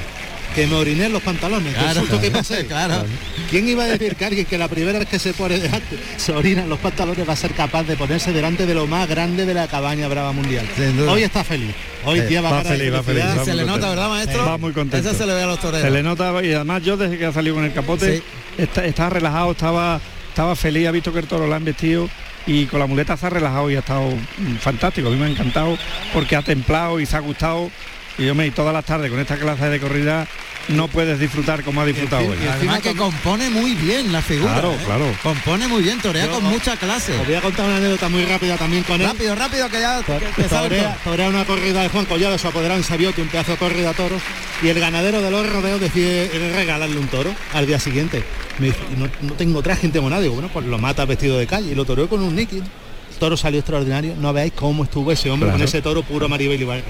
que me oriné en los pantalones. Claro, Claro, susto que claro, pasé. claro. ¿Quién iba a decir que alguien que la primera vez que se pone delante, se orina en los pantalones va a ser capaz de ponerse delante de lo más grande de la cabaña brava mundial? Hoy está feliz. Hoy lleva va de feliz, va feliz, va Se le nota. ¿verdad, maestro? Va muy contento. Eso se le ve a los toreros. Se le nota y además yo desde que ha salido con el capote Sí. está- estaba relajado, estaba, estaba feliz, ha visto que el toro lo han vestido y con la muleta se ha relajado y ha estado fantástico. A mí me ha encantado porque ha templado y se ha gustado. Y yo me y todas las tardes con esta clase de corrida no puedes disfrutar como ha disfrutado hoy. Además que compone muy bien la figura. Claro, ¿eh? claro. Compone muy bien, torea Yo con mucha clase. Os voy a contar una anécdota muy rápida también con él. Rápido, rápido, que ya que- que sabe Torea, todo. torea una corrida de Juan Collado, su apoderado en Sabiote, un pedazo de corrida a toros, y el ganadero de los rodeos decide regalarle un toro al día siguiente. Me dice, "Y no, no tengo traje en nada, digo, bueno, pues lo mata vestido de calle, y lo toreó con un níquel. Toro salió extraordinario, no veáis cómo estuvo ese hombre Claro. con ese toro puro Maribel Ibarra.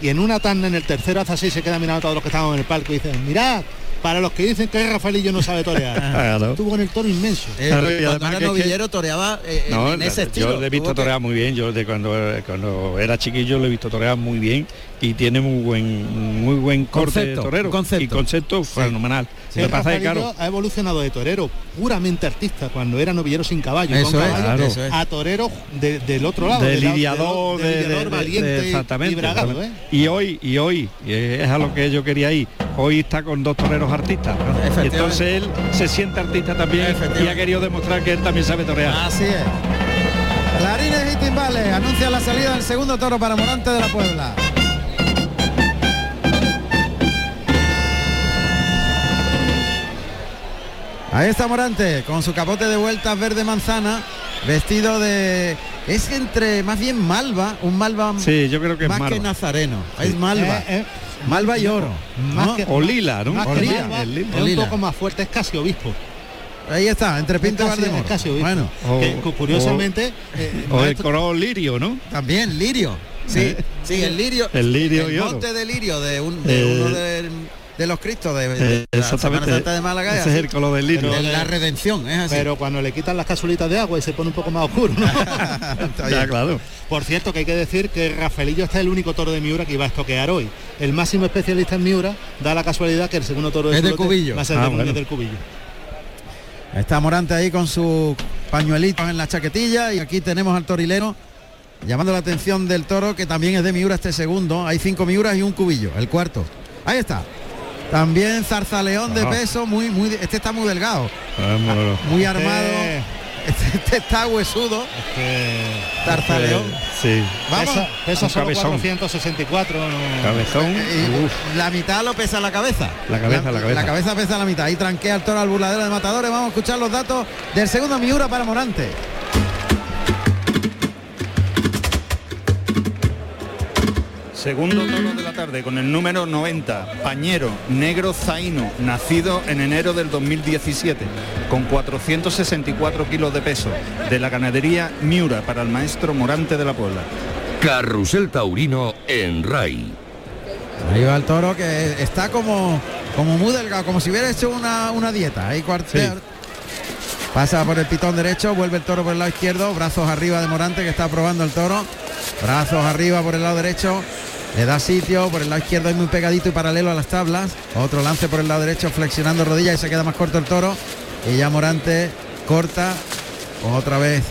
Y en una tanda, en el tercero hasta así, se queda mirando a todos los que estaban en el palco y dicen, mirad, para los que dicen que Rafaelillo no sabe torear. Claro. Estuvo con el toro inmenso. Eh, Claro, y cuando además era que novillero toreaba eh, en- No, en ese estilo. yo le he visto que- torear muy bien, yo de cuando, cuando era chiquillo le he visto torear muy bien y tiene muy buen muy buen corte Concepto, torero concepto. y concepto fenomenal. Sí, Lo que pasa claro, ha evolucionado de torero puramente artista cuando era novillero sin caballo, Eso con es, claro. a torero de- del otro lado, de lidiador, de, lidiador valiente exactamente. y bragado, exactamente. ¿eh? Y hoy, y hoy, y es a lo que yo quería ir, hoy está con dos toreros artistas. Entonces él se siente artista también y ha querido demostrar que él también sabe torear. Así es. Clarines y timbales anuncian la salida del segundo toro para Morante de la Puebla. Ahí está Morante con su capote de vueltas verde manzana, vestido de es entre más bien malva, un malva Sí, yo creo que es más que Malva. nazareno, es malva, Eh, eh, malva y oro. más ¿no? que- O lila, ¿no? más O que lila, Malva, el lila. es un poco más fuerte, es casi obispo. Ahí está, entre Pinto y Es casi- Valdemoro. es casi obispo. Bueno, O- Que, cu- curiosamente, eh, O el maestro- color lirio, ¿no? también lirio. Sí, Eh, sí, el lirio. el lirio el y oro. monte de lirio de, un, de Eh, uno de, de los Cristos de, de Eh, la Semana exactamente. Santa de Málaga. Ese es el color del lirio. de la redención, es así. pero cuando le quitan las casulitas de agua y se pone un poco más oscuro. ¿no? Está Ya, bien. claro. Por cierto, que hay que decir que Rafaelillo está el único toro de Miura que iba a estoquear hoy. El máximo especialista en Miura da la casualidad que el segundo toro de Es del Cubillo. va a ser Ah, de bueno. del Cubillo. Está Morante ahí con su pañuelito en la chaquetilla y aquí tenemos al torilero llamando la atención del toro que también es de Miura este segundo. Hay cinco Miuras y un cubillo, el cuarto. Ahí está. También zarzaleón de Ajá. peso, muy, muy, este está muy delgado, muy armado. Eh, Este, este está huesudo, que zarzaleón. Sí. Vamos. pesa, pesa un solo cabezón. 464. no- Cabezón. Y uf. la mitad lo pesa la cabeza. La cabeza, la cabeza. La cabeza pesa la mitad. Ahí tranquea el toro al burladero de matadores. Vamos a escuchar los datos del segundo Miura para Morante. Segundo toro de la tarde con el número 90, Pañero, negro zaino, nacido en enero del 2017, con 464 kilos de peso, de la ganadería Miura para el maestro Morante de la Puebla. Carrusel Taurino en RAI. Ahí va el toro que está como, como muy delgado, como si hubiera hecho una, una dieta. Ahí cuartea. Pasa por el pitón derecho, vuelve el toro por el lado izquierdo, brazos arriba de Morante que está probando el toro. Brazos arriba por el lado derecho. Le da sitio, por el lado izquierdo hay muy pegadito y paralelo a las tablas. Otro lance por el lado derecho, flexionando rodillas y se queda más corto el toro. Y ya Morante corta, otra vez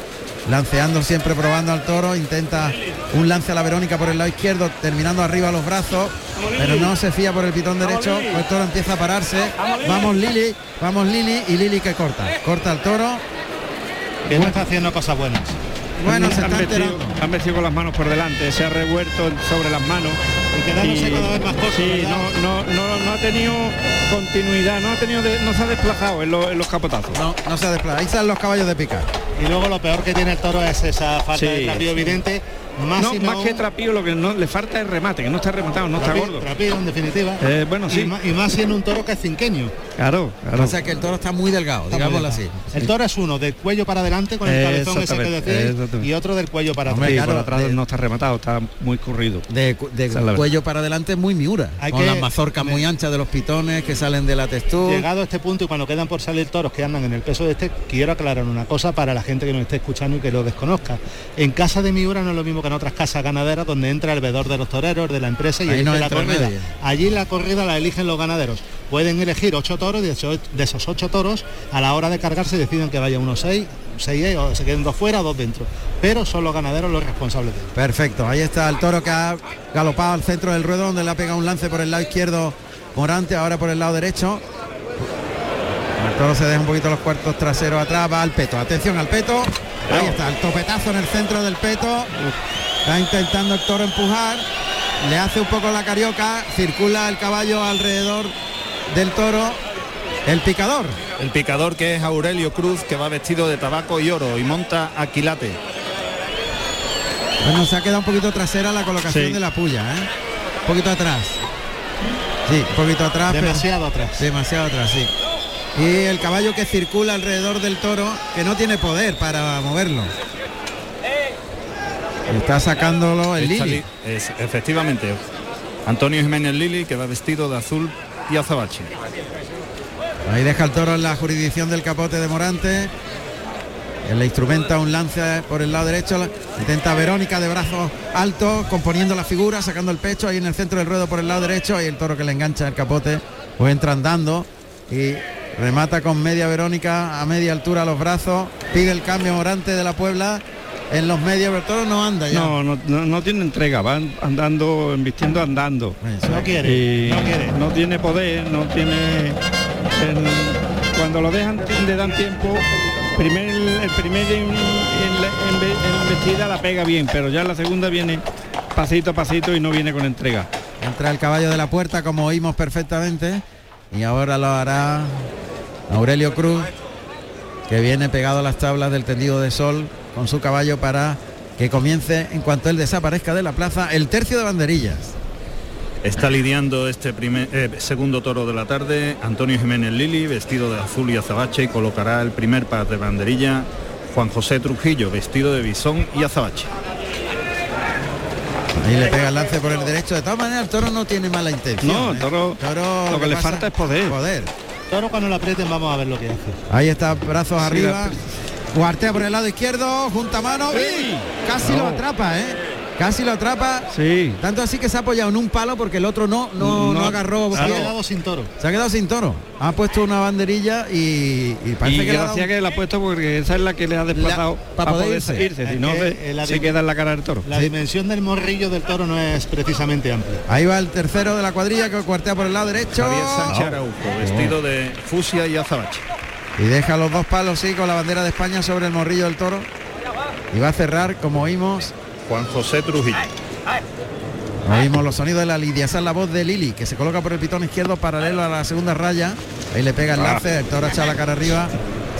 lanceando siempre probando al toro, intenta un lance a la Verónica por el lado izquierdo, terminando arriba los brazos, pero no se fía por el pitón derecho, el toro empieza a pararse, vamos Lili, vamos Lili. Y Lili que corta, corta el toro, Que no está haciendo cosas buenas. bueno se han, está metido, enterando. han metido con las manos por delante, se ha revuelto sobre las manos. Y quedándose cada vez más corto, Sí, no, no, no, no ha tenido continuidad, no ha tenido de- no se ha desplazado en, los- en los capotazos. No, no se desplaza, ahí salen los caballos de picar. Y luego lo peor que tiene el toro es esa falta Sí. de cambio evidente. Más no, y más no- que trapío, lo que no le falta es remate, que no está rematado, no está gordo. trapío, en definitiva. Eh, bueno, Y sí. ma- Y, más siendo un toro que es cinqueño. Claro, claro. O sea que el toro está muy delgado, Está muy digámoslo delgado. así. El toro es uno del cuello para adelante con el Eh, cabezón ese que decís y otro del cuello para Hombre, atrás. por atrás no está rematado, está muy corrido. De, cuello para adelante es muy miura. Hay con que- las mazorcas muy anchas de los pitones que salen de la textura. Llegado a este punto y cuando quedan por salir toros que andan en el peso de este, quiero aclarar una cosa para la gente que nos esté escuchando y que lo desconozca. En casa de Miura no es lo mismo que en otras casas ganaderas donde entra el vedor de los toreros, de la empresa y Ahí no la corrida. nadie. Allí la corrida la eligen los ganaderos. Pueden elegir ocho toros y de esos, ocho toros a la hora de cargarse deciden que vaya unos seis, seis o se queden dos fuera, dos dentro. Pero son los ganaderos los responsables de ello. Perfecto, ahí está el toro que ha galopado al centro del ruedo donde le ha pegado un lance por el lado izquierdo Morante, ahora por el lado derecho. El toro se deja un poquito los cuartos traseros atrás, va al peto, atención al peto. Ahí está, el topetazo en el centro del peto. Está intentando el toro empujar. Le hace un poco la carioca, circula el caballo alrededor del toro. El picador. El picador que es Aurelio Cruz, que va vestido de tabaco y oro y monta Aquilate. Bueno, se ha quedado un poquito trasera la colocación Sí. de la puya, ¿eh? Un poquito atrás. Sí, un poquito atrás. pero- Demasiado atrás. Demasiado atrás, sí. Y el caballo que circula alrededor del toro, que no tiene poder para moverlo. Está sacándolo el Lili. li- es, efectivamente. Antonio Jiménez Lili, que va vestido de azul y azabache. Ahí deja el toro en la jurisdicción del capote de Morante. Él le instrumenta un lance por el lado derecho. Intenta Verónica de brazos altos, componiendo la figura, sacando el pecho. Ahí en el centro del ruedo por el lado derecho. Ahí el toro que le engancha el capote. Pues entra andando y remata con media Verónica a media altura los brazos. Pide el cambio Morante de la Puebla en los medios, pero el toro no anda ya. No, no, no, no tiene entrega, van andando, embistiendo andando. No quiere, Y no quiere. no tiene poder, no tiene. en- cuando lo dejan, le dan tiempo. Primer, el primer en, en la en ve- en embestida la pega bien, pero ya la segunda viene pasito a pasito y no viene con entrega. Entra el caballo de la puerta como oímos perfectamente y ahora lo hará Aurelio Cruz que viene pegado a las tablas del tendido de sol con su caballo para que comience en cuanto él desaparezca de la plaza el tercio de banderillas. Está lidiando este primer, eh, segundo toro de la tarde Antonio Jiménez Lili, vestido de azul y azabache, y colocará el primer par de banderilla Juan José Trujillo, vestido de bisón y azabache. Ahí le pega el lance por el derecho. De todas maneras el toro no tiene mala intención. No, ¿eh? el toro, Toro, lo que le falta es poder. Poder. Toro cuando lo aprieten vamos a ver lo que hace. Ahí está, brazos Sí, arriba. Guartea por el lado izquierdo, junta mano. ¡y! Casi lo atrapa, ¿eh? Casi lo atrapa. Sí. Tanto así que se ha apoyado en un palo porque el otro no, no, no, No, agarró. Se ha quedado sin toro. Se ha quedado sin toro. Ha puesto una banderilla y, y parece y que le ha un- que la ha puesto porque esa es la que le ha desplazado La- para pa' poder irse. irse, si no se, eh, la se dim- queda en la cara del toro. La dimensión del morrillo del toro no es precisamente amplia. Ahí va el tercero de la cuadrilla que cuartea por el lado derecho. Javier Sánchez Araujo, vestido de fusia y azabache. Y deja los dos palos, sí, con la bandera de España sobre el morrillo del toro. Y va a cerrar, como oímos, Juan José Trujillo. oímos los sonidos de la lidia. Esa es la voz de Lili, que se coloca por el pitón izquierdo paralelo a la segunda raya. Ahí le pega el Ah. lance, el toro echa la cara arriba.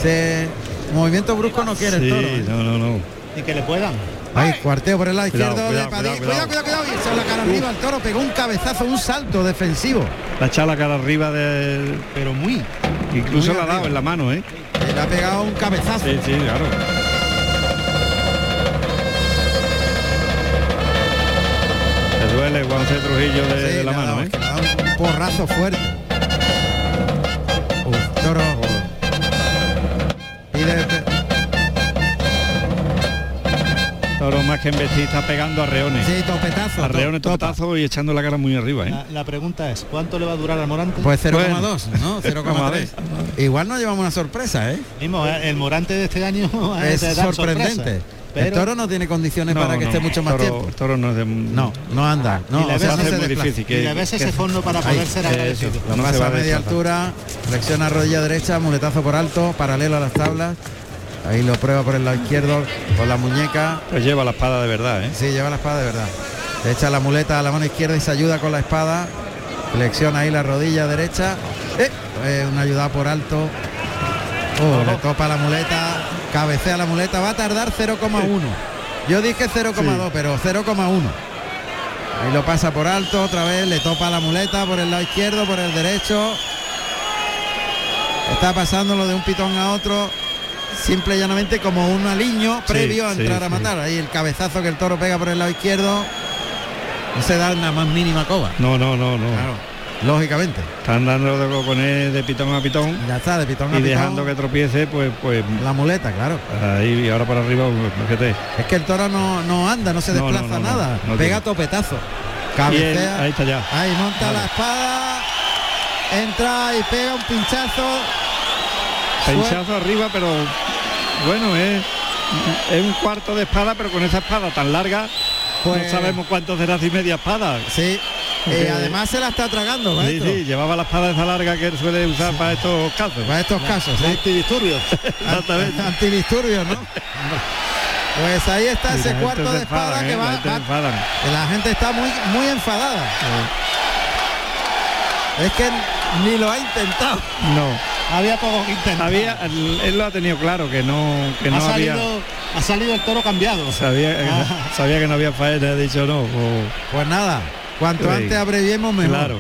Se... Movimiento brusco no quiere el toro. ¿eh? no, no, no. Y que le puedan. Ahí, cuarteo por el lado Cuidado, izquierdo cuidado, de Padilla. cuidado, Cuidado, cuidado, cuidado. Y echa la cara arriba, el toro pegó un cabezazo, un salto defensivo. La echa la cara arriba del. Pero muy. Incluso Muy la ha dado en la mano, ¿eh? Le ha pegado un cabezazo. Sí, sí, claro. Le duele Juan C. Trujillo de, Sí, de la mano, ¿eh? un porrazo fuerte. Uf, toro. Pide, Toro más que embestir está pegando a reones. sí, topetazo. a reones to- topa. y echando la cara muy arriba, ¿eh? La, la pregunta es, ¿cuánto le va a durar al Morante? Pues 0,2, Bueno. ¿no? 0,3. Igual nos llevamos una sorpresa, ¿eh? Mismo, eh, el Morante de este año Es de dar El toro no tiene condiciones No, para que no, esté mucho más toro, tiempo. el toro no es de... No, no anda. No, Y le o sea, ves no hace se muy desplaza. difícil y que, le ves ese que- fondo para Ahí, poder ser agradecido. No se pasa a a media altura, flexiona rodilla derecha, muletazo por alto, paralelo a las tablas. Ahí lo prueba por el lado izquierdo con la muñeca. Pues lleva la espada de verdad, ¿eh? Sí, lleva la espada de verdad. Le echa la muleta a la mano izquierda y se ayuda con la espada. Flexiona ahí la rodilla derecha. Eh, eh, una ayuda por alto. Oh, le topa la muleta. Cabecea la muleta. Va a tardar 0,1. Yo dije 0,2, pero 0,1. Ahí lo pasa por alto, otra vez le topa la muleta por el lado izquierdo, por el derecho. Está pasándolo de un pitón a otro, simple y llanamente como un aliño previo a sí, entrar a matar. Ahí el cabezazo que el toro pega por el lado izquierdo. No se da la más mínima coba. No, no, no, no. Lógicamente. Están dando de, con él de pitón a pitón. Ya está, de pitón a y pitón. dejando que tropiece, pues, pues. La muleta, claro. Ahí y ahora para arriba, pues, fíjate. Es que el toro no, no anda, no se No, desplaza no, nada. no Pega topetazo. Y Cabecea. ahí está ya. Ahí monta Vale. la espada. Entra y pega un pinchazo. Pinchazo arriba, pero bueno, es, es un cuarto de espada, pero con esa espada tan larga, Pues- no sabemos cuánto será si media espada. Sí. Y además se la está tragando, Sí, maestro. sí, llevaba la espada esa larga que él suele usar para estos casos. Para estos casos, sí. Antidisturbios. Exactamente. Antidisturbios, ¿no? Pues ahí está Y ese cuarto de espada enfadan, que ¿eh? va, La va- la gente está muy muy enfadada. Es que ni lo ha intentado. No. Había poco que intentar. Había, él, lo ha tenido claro, que no, que no ha, había. ha salido el toro cambiado. Sabía, Ah. sabía que no había faena, ha dicho no. o- Pues nada, cuanto Sí. antes abreviemos mejor. Claro.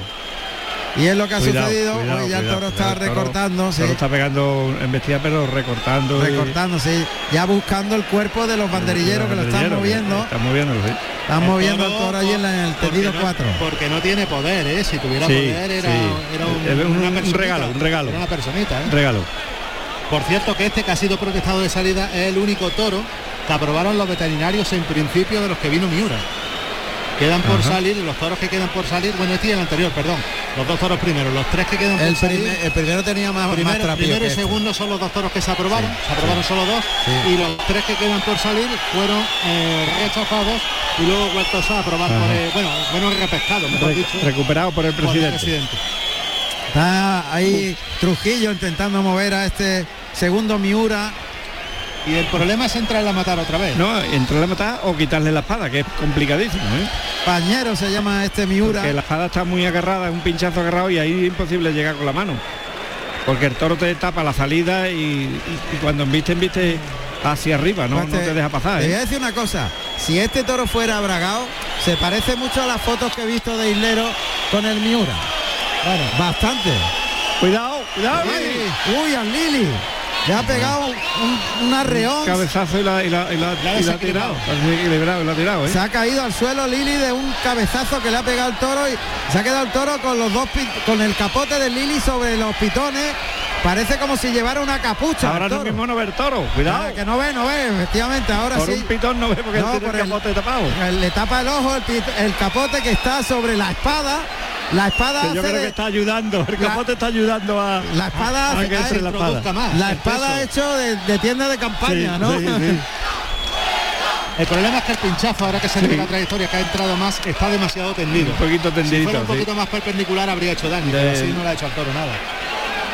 Y es lo que ha Cuidado, sucedido, cuidado, hoy ya el toro está recortando, el sí, toro está pegando embestida, pero recortando. y- recortando, sí, ya buscando el cuerpo de los banderilleros que lo están moviendo. Están moviéndolo, sí. Están moviendo el toro, allí en, la- en el tendido porque no- 4. Porque no tiene poder, ¿eh? Si tuviera Sí, poder era, sí. era un, Es un- una un personita. regalo, un regalo. Era una personita, ¿eh? Regalo. Por cierto que este que ha sido protestado de salida es el único toro que aprobaron los veterinarios en principio de los que vino Miura. Quedan por Ajá. salir, los toros que quedan por salir, bueno, este y el anterior, perdón, los dos toros primeros, los tres que quedan El, por salir. el primero tenía más, más Primero, trapío primero y este. segundo son los dos toros que se aprobaron, Sí, se aprobaron sí. solo dos, Sí. y los tres que quedan por salir fueron eh, rechazados y luego vueltos a aprobar por Ajá. el, bueno, bueno repescados, mejor Re- dicho, recuperado por el por el presidente. presidente. Está ahí Trujillo intentando mover a este segundo Miura. Y el problema es entrarla a matar otra vez. No, entrarle a matar o quitarle la espada, que es complicadísimo, ¿eh? Pañero se llama este Miura. Porque la espada está muy agarrada, es un pinchazo agarrado y ahí es imposible llegar con la mano. Porque el toro te tapa la salida y, y- y cuando embiste, embiste hacia arriba, no, Pues no te deja pasar. Te voy a ¿eh? decir una cosa, si este toro fuera bragado, se parece mucho a las fotos que he visto de Islero con el Miura. Bueno, bastante. Cuidado, cuidado. Uy, uy, al Lili. Le ha pegado un, un arreón. Cabezazo y la, y la, y la- La ha y la ha desequilibrado. tirado. La ha ¿eh? Se ha caído al suelo Lili de un cabezazo que le ha pegado el toro y se ha quedado el toro con los dos con el capote de Lili sobre los pitones. Parece como si llevara una capucha. Ahora el no mismo no ver toro, cuidado. Ah, que no ve, no ve, efectivamente, ahora Por sí. un pitón no ve porque No, tiene por el el- capote tapado. Le tapa el ojo el, pit- el capote que está sobre la espada. La espada Que yo hace creo de- que está ayudando, el La- capote está ayudando a la espada a, a hace- que entre ay, la espada. más. la espada hecho de, de tienda de campaña, Sí, ¿no? sí, sí. El problema es que el pinchazo, ahora que se le ve la trayectoria que ha entrado más, está demasiado tendido. Un poquito Si tendidito, fuera un sí. poquito más perpendicular habría hecho daño, De- pero así no le ha hecho al toro nada.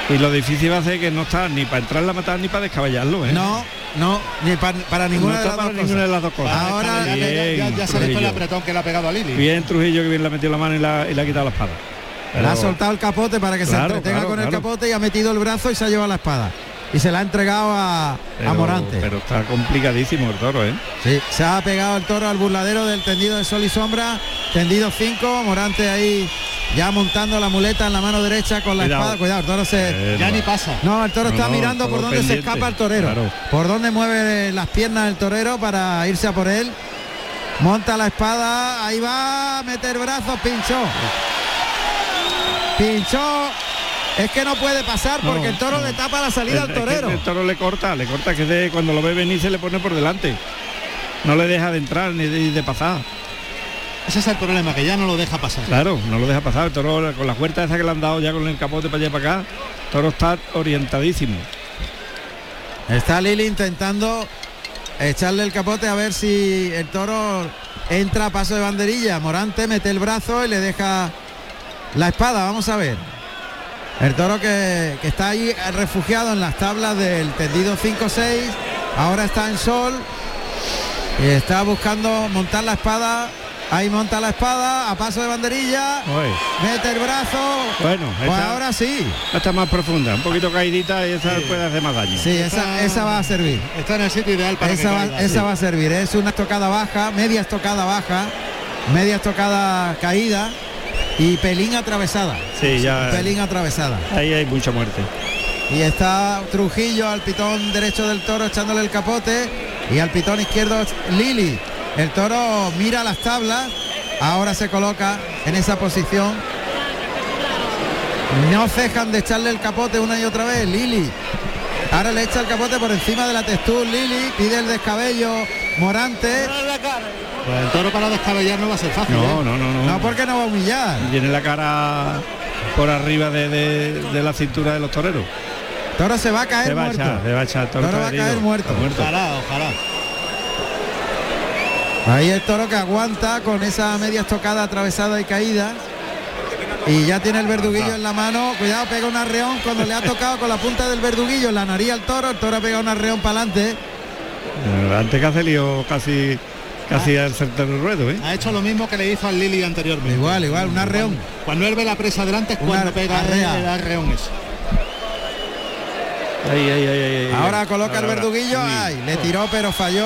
Y lo difícil va a ser que no está ni para entrarla a matar ni para descaballarlo, ¿eh? No, no, ni pa- para ninguna no de las para dos ninguna cosas. de las dos cosas. Ahora- ya, ya- ya- ya- se el apretón que le ha pegado a Lili. Bien Trujillo que bien le ha metido la mano y la, y le ha quitado la espada. Le ha soltado el capote para que se entretenga claro, con el capote y ha metido el brazo y se ha llevado la espada. Y se la ha entregado a, Morante. Pero está complicadísimo el toro, ¿eh? Sí, se ha pegado el toro al burladero del tendido de sol y sombra, tendido 5, Morante ahí ya montando la muleta en la mano derecha con la Cuidado. espada. Cuidado, el toro se. Eh, Ya no. ni pasa. No, el toro No, está no, mirando por dónde se escapa el torero. Claro. Por dónde mueve las piernas el torero para irse a por él. Monta la espada, ahí va a meter brazos, pinchó. Pinchó. Es que no puede pasar porque No, el toro no. le tapa la salida El- al torero. El toro le corta, le corta que de- cuando lo ve venir se le pone por delante. No le deja de entrar ni de, de pasar. Ese es el problema, que ya no lo deja pasar. Claro, no lo deja pasar. El toro con la puerta esa que le han dado ya con el capote para allá y para acá. El toro está orientadísimo. Está Lili intentando echarle el capote a ver si el toro entra a paso de banderilla. Morante mete el brazo y le deja la espada. Vamos a ver. El toro que, que está ahí refugiado en las tablas del tendido 5-6. Ahora está en sol. Y está buscando montar la espada Ahí monta la espada, a paso de banderilla. Mete el brazo. Bueno, Pues ahora sí. Está más profunda, un poquito caidita y esa puede hacer más daño. Sí, esa, esa va a servir. Está en el sitio ideal para esa, que va, caiga, esa sí. va a servir. Es una estocada baja, media estocada baja, media estocada caída y pelín atravesada. Sí, ya. Pelín atravesada. Ahí hay mucha muerte. Y está Trujillo al pitón derecho del toro echándole el capote y al pitón izquierdo Lili. El toro mira las tablas, ahora se coloca en esa posición. No cejan de echarle el capote una y otra vez, Lili. Ahora le echa el capote por encima de la textura, Lili, pide el descabello Morante. Pues el toro para descabellar no va a ser fácil. No, ¿eh? no, no, no. No, porque no va a humillar. Tiene la cara por arriba de, de- de la cintura de los toreros. Toro se va a caer Se va a muerto. echar, se va a echar. toro va a caer muerto. Muerto. Ojalá, ojalá. Ahí el toro que aguanta con esa media estocada atravesada y caída. Y ya tiene el verduguillo en la mano. Cuidado, pega un arreón cuando le ha tocado con la punta del verduguillo en la nariz al toro. El toro ha pegado un arreón para adelante. Eh, Antes que hace lío casi casi al centro del ruedo, ¿eh? Ha hecho lo mismo que le hizo al Lili anteriormente. Igual, igual, un arreón. Cuando él ve la presa adelante es cuando pega arrea. el arreón ese. Ahí, ahí, ahí, ahí, ahí. Ahora coloca el Ahora, verduguillo. Ay, le tiró pero falló.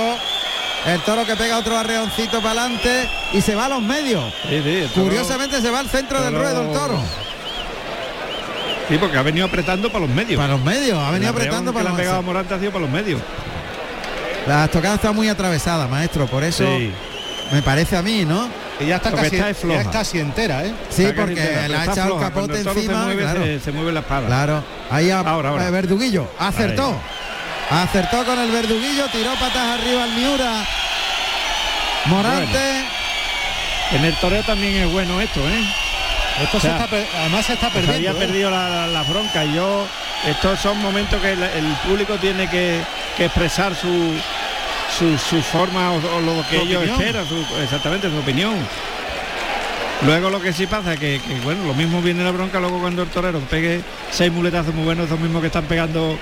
El toro que pega otro arreoncito para adelante y se va a los medios. Sí, sí, el toro- Curiosamente se va al centro del ruedo el toro. Sí, porque ha venido apretando para los medios. Para los medios, ha venido El apretando que para le los ha pegado Morante ha sido para los medios. La estocada está muy atravesada, maestro, por eso Sí. me parece a mí, ¿no? Y ya está, casi, está ya es casi entera, ¿eh? Sí, Está porque le ha echado el capote encima. Se mueve, claro, se, se mueve la espada. claro. Ahí a, Ahora, ahora. Verduguillo, acertó. Ahí. Acertó con el Verduguillo, tiró patas arriba al Miura. Morante. En el toreo también es bueno esto, ¿eh? Esto O se está además se está Se perdiendo. había ¿eh? perdido la, la- la bronca y yo estos son momentos que el, el público tiene que, que expresar su, su, su forma o, o lo que ellos opinión. esperan, su- exactamente su opinión. Luego lo que sí pasa es que, que, bueno, lo mismo viene la bronca luego cuando el torero pegue seis muletazos muy buenos, esos mismos que están pegando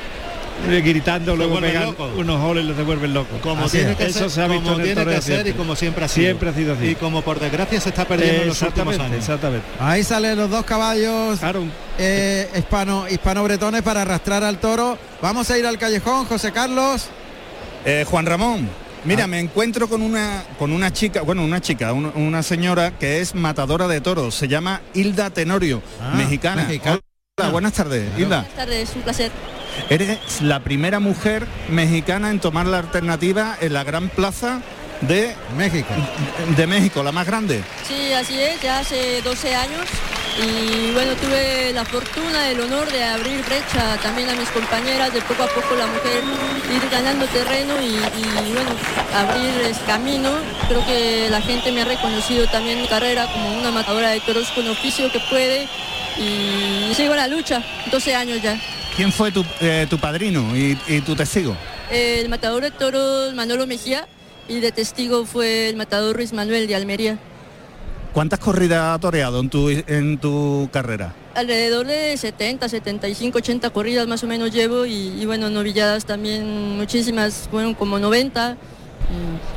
eh, gritando, luego pegan locos. unos goles y los devuelven locos. Como Así tiene es. que Eso ser, se ha visto como en el tiene que ser y como siempre ha sido. Siempre ha sido así. Y como por desgracia se está perdiendo en los últimos años. exactamente. Ahí salen los dos caballos Claro, eh, hispano, hispano-bretones para arrastrar al toro. Vamos a ir al callejón, José Carlos. Eh, Juan Ramón, mira, Ah. me encuentro con una con una chica, bueno, una chica, un- una señora que es matadora de toros, se llama Hilda Tenorio, Ah, mexicana. mexicana. Hola, buenas tardes, Hilda. Buenas tardes, un placer. Eres la primera mujer mexicana en tomar la alternativa en la gran plaza de México. De México, la más grande. Sí, así es, ya hace 12 años y bueno, tuve la fortuna, el honor de abrir brecha también a mis compañeras, de poco a poco la mujer ir ganando terreno y, y, bueno, abrir el camino. Creo que la gente me ha reconocido también mi carrera como una matadora de toros con oficio que puede y sigo la lucha, 12 años ya. ¿Quién fue tu, eh, tu padrino y, y tu testigo? El matador de toros Manolo Mejía y de testigo fue el matador Luis Manuel de Almería. ¿Cuántas corridas ha toreado en tu, en tu carrera? Alrededor de 70, 75, 80 corridas más o menos llevo y, y bueno, novilladas también muchísimas, fueron como 90.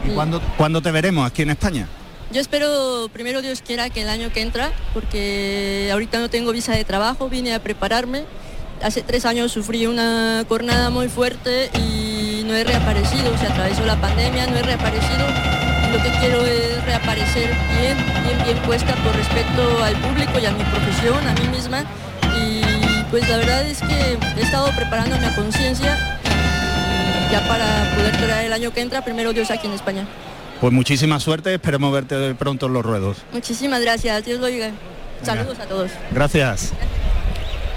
¿Y cuándo, cuándo te veremos aquí en España? Yo espero, primero Dios quiera, que el año que entra, porque ahorita no tengo visa de trabajo, vine a prepararme. Hace tres años sufrí una cornada muy fuerte y no he reaparecido, se atravesó la pandemia, no he reaparecido. Lo que quiero es reaparecer bien, bien, bien puesta por respeto al público y a mi profesión, a mí misma. Y pues la verdad es que he estado preparándome a conciencia ya para poder traer el año que entra, primero Dios aquí en España. Pues muchísima suerte, esperemos verte pronto en los ruedos. Muchísimas gracias, Dios lo oiga. Saludos a todos. Gracias.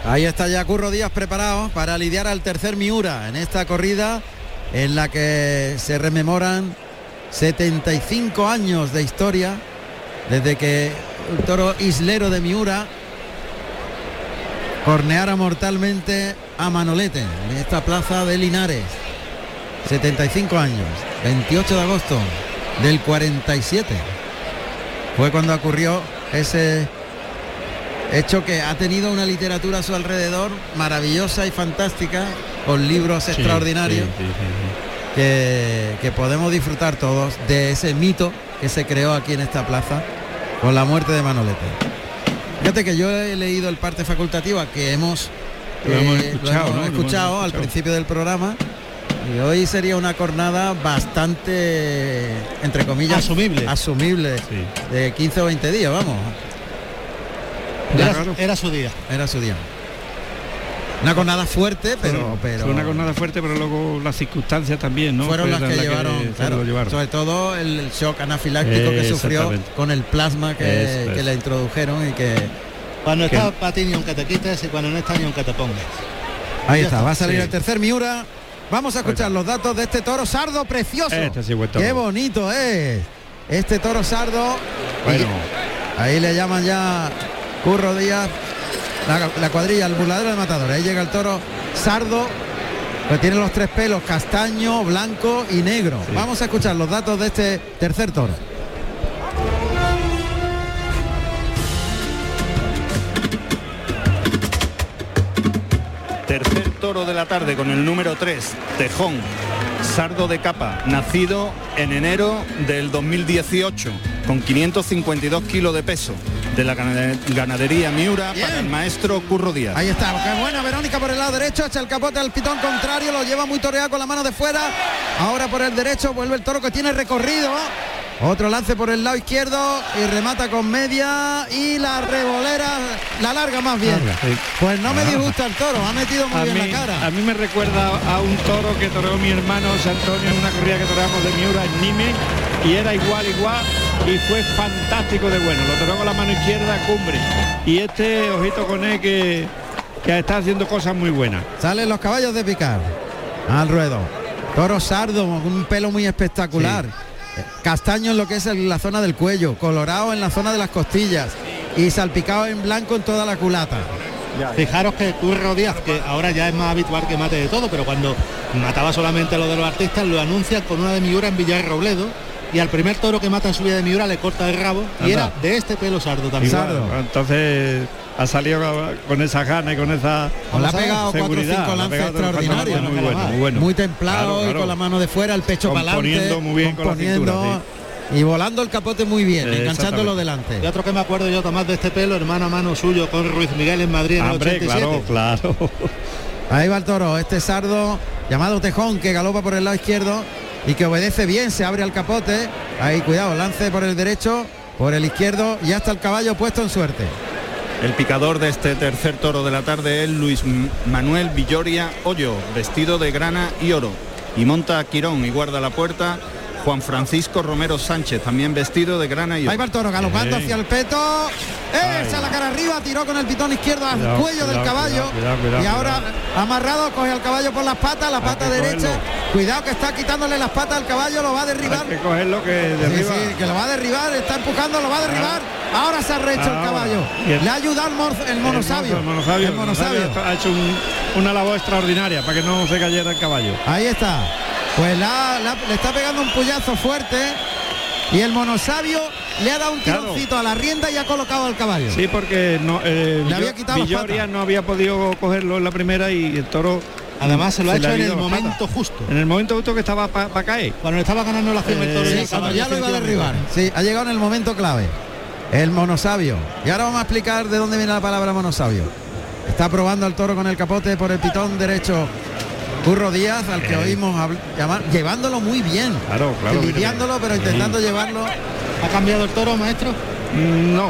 Ahí está ya Curro Díaz preparado para lidiar al tercer Miura en esta corrida en la que se rememoran 75 años de historia desde que el toro islero de Miura corneara mortalmente a Manolete en esta plaza de Linares. 75 años, 28 de agosto del 47. Fue cuando ocurrió ese hecho que ha tenido una literatura a su alrededor maravillosa y fantástica, con libros Sí, extraordinarios sí, sí. Que, que podemos disfrutar todos de ese mito que se creó aquí en esta plaza con la muerte de Manolete. Fíjate que yo he leído el parte facultativa que hemos, Lo hemos eh, escuchado, hemos ¿no? Lo hemos escuchado al principio del programa y hoy sería una jornada bastante, entre comillas, Asumible. asumible de 15 o 20 días, vamos. Era, era su día. Era su día. Una jornada fuerte, pero, pero Fue una jornada fuerte, pero luego las circunstancias también, ¿no? fueron las que llevaron, se claro, lo llevaron. sobre todo el, shock anafiláctico que sufrió con el plasma que, es. que le introdujeron y que Cuando está para ti ni aunque te quites y cuando no está ni aunque te pongas. ahí está, está, va a salir sí. el tercer Miura. Vamos a escuchar los datos de este toro sardo precioso. Este sí. Qué bonito es. Este toro sardo. Bueno. Y ahí le llaman ya Curro Díaz. La, la cuadrilla, el burladero de matadores. Ahí llega el toro sardo. Que tiene los tres pelos, castaño, blanco y negro. Vamos a escuchar los datos de este tercer toro. Tercer toro de la tarde con el número 3, Tejón, sardo de capa, nacido en enero del 2018, con 552 kilos de peso, de la gana- ganadería Miura para el maestro Curro Díaz. Ahí está, qué buena Verónica por el lado derecho, echa el capote al pitón contrario, lo lleva muy toreado con la mano de fuera. Ahora por el derecho vuelve el toro que tiene recorrido. Otro lance por el lado izquierdo y remata con media y la revolera, la larga más bien. Pues no me disgusta el toro, ha metido muy a bien mí, la cara. a mí me recuerda a un toro que toreó mi hermano José Antonio en una corrida que toreamos de Miura en Nime y era igual, igual y fue fantástico de bueno. Lo toreó con la mano izquierda, cumbre. Y este, ojito con él, que, que está haciendo cosas muy buenas. Salen los caballos de picar al ruedo. Toro sardo, con un pelo muy espectacular. Eh, Castaño en lo que es la zona del cuello, colorado en la zona de las costillas y salpicado en blanco en toda la culata. Fijaros que Curro Díaz, que ahora ya es más habitual que mate de todo, pero cuando mataba solamente lo de los artistas, lo anuncia con una de Miura en Villar Robledo y al primer toro que mata en su vida de Miura le corta el rabo y Anda. era de este pelo sardo también. Igual, Entonces ha salido con esa gana y con esa O le ha pegado cuatro o seguridad, cinco le ha lances pegado cuatro o cinco extraordinarios. Muy bueno, muy bueno. Muy templado Claro, y con la mano de fuera, el pecho para adelante. Muy bien con la cintura, Y volando el capote muy bien, Eh, enganchándolo delante. Y otro que me acuerdo yo, Tomás, de este pelo, hermano a mano suyo con Ruiz Miguel en Madrid en el Hombre, 87. claro, claro. Ahí va el toro, este sardo llamado Tejón que galopa por el lado izquierdo y que obedece bien, se abre al capote. Ahí cuidado, lance por el derecho, por el izquierdo y hasta el caballo puesto en suerte. El picador de este tercer toro de la tarde es Luis Manuel Villoria Hoyo, vestido de grana y oro. Y monta a Quirón y guarda la puerta Juan Francisco Romero Sánchez, también vestido de grana y. Ahí va el toro galopando Sí. hacia el peto. Esa la cara arriba, tiró con el pitón izquierdo al Cuidado, cuello del caballo. cuidado, cuidado, y ahora cuidado. amarrado, coge al caballo por las patas, la pata derecha. cogerlo. Cuidado que está quitándole las patas al caballo, lo va a derribar. Hay que cogerlo que Sí, derriba. sí, que lo va a derribar, está empujando, lo va a derribar. Ahora se ha rehecho el caballo. El- Le ha ayudado el, mor- el monosabio. El monosabio, El monosabio. ha hecho un- una labor extraordinaria para que no se cayera el caballo. Ahí está. Pues la- la- le está pegando un puyazo fuerte. Y el monosabio le ha dado un Claro. tironcito a la rienda y ha colocado al caballo. Sí, porque no, eh, Le había quitado Villoria no había podido cogerlo en la primera y el toro. Además se lo ha hecho en el patas. momento justo. En el momento justo que estaba para caer. Cuando estaba ganando la el toro Sí, el cuando ya lo iba a derribar. Sí, ha llegado en el momento clave. El monosabio. Y ahora vamos a explicar de dónde viene la palabra monosabio. Está probando al toro con el capote por el pitón derecho. Curro Díaz, al que Eh. oímos llamar, llevándolo muy bien. Claro, claro. lidiándolo, pero intentando llevarlo. ¿Ha cambiado el toro, maestro? No,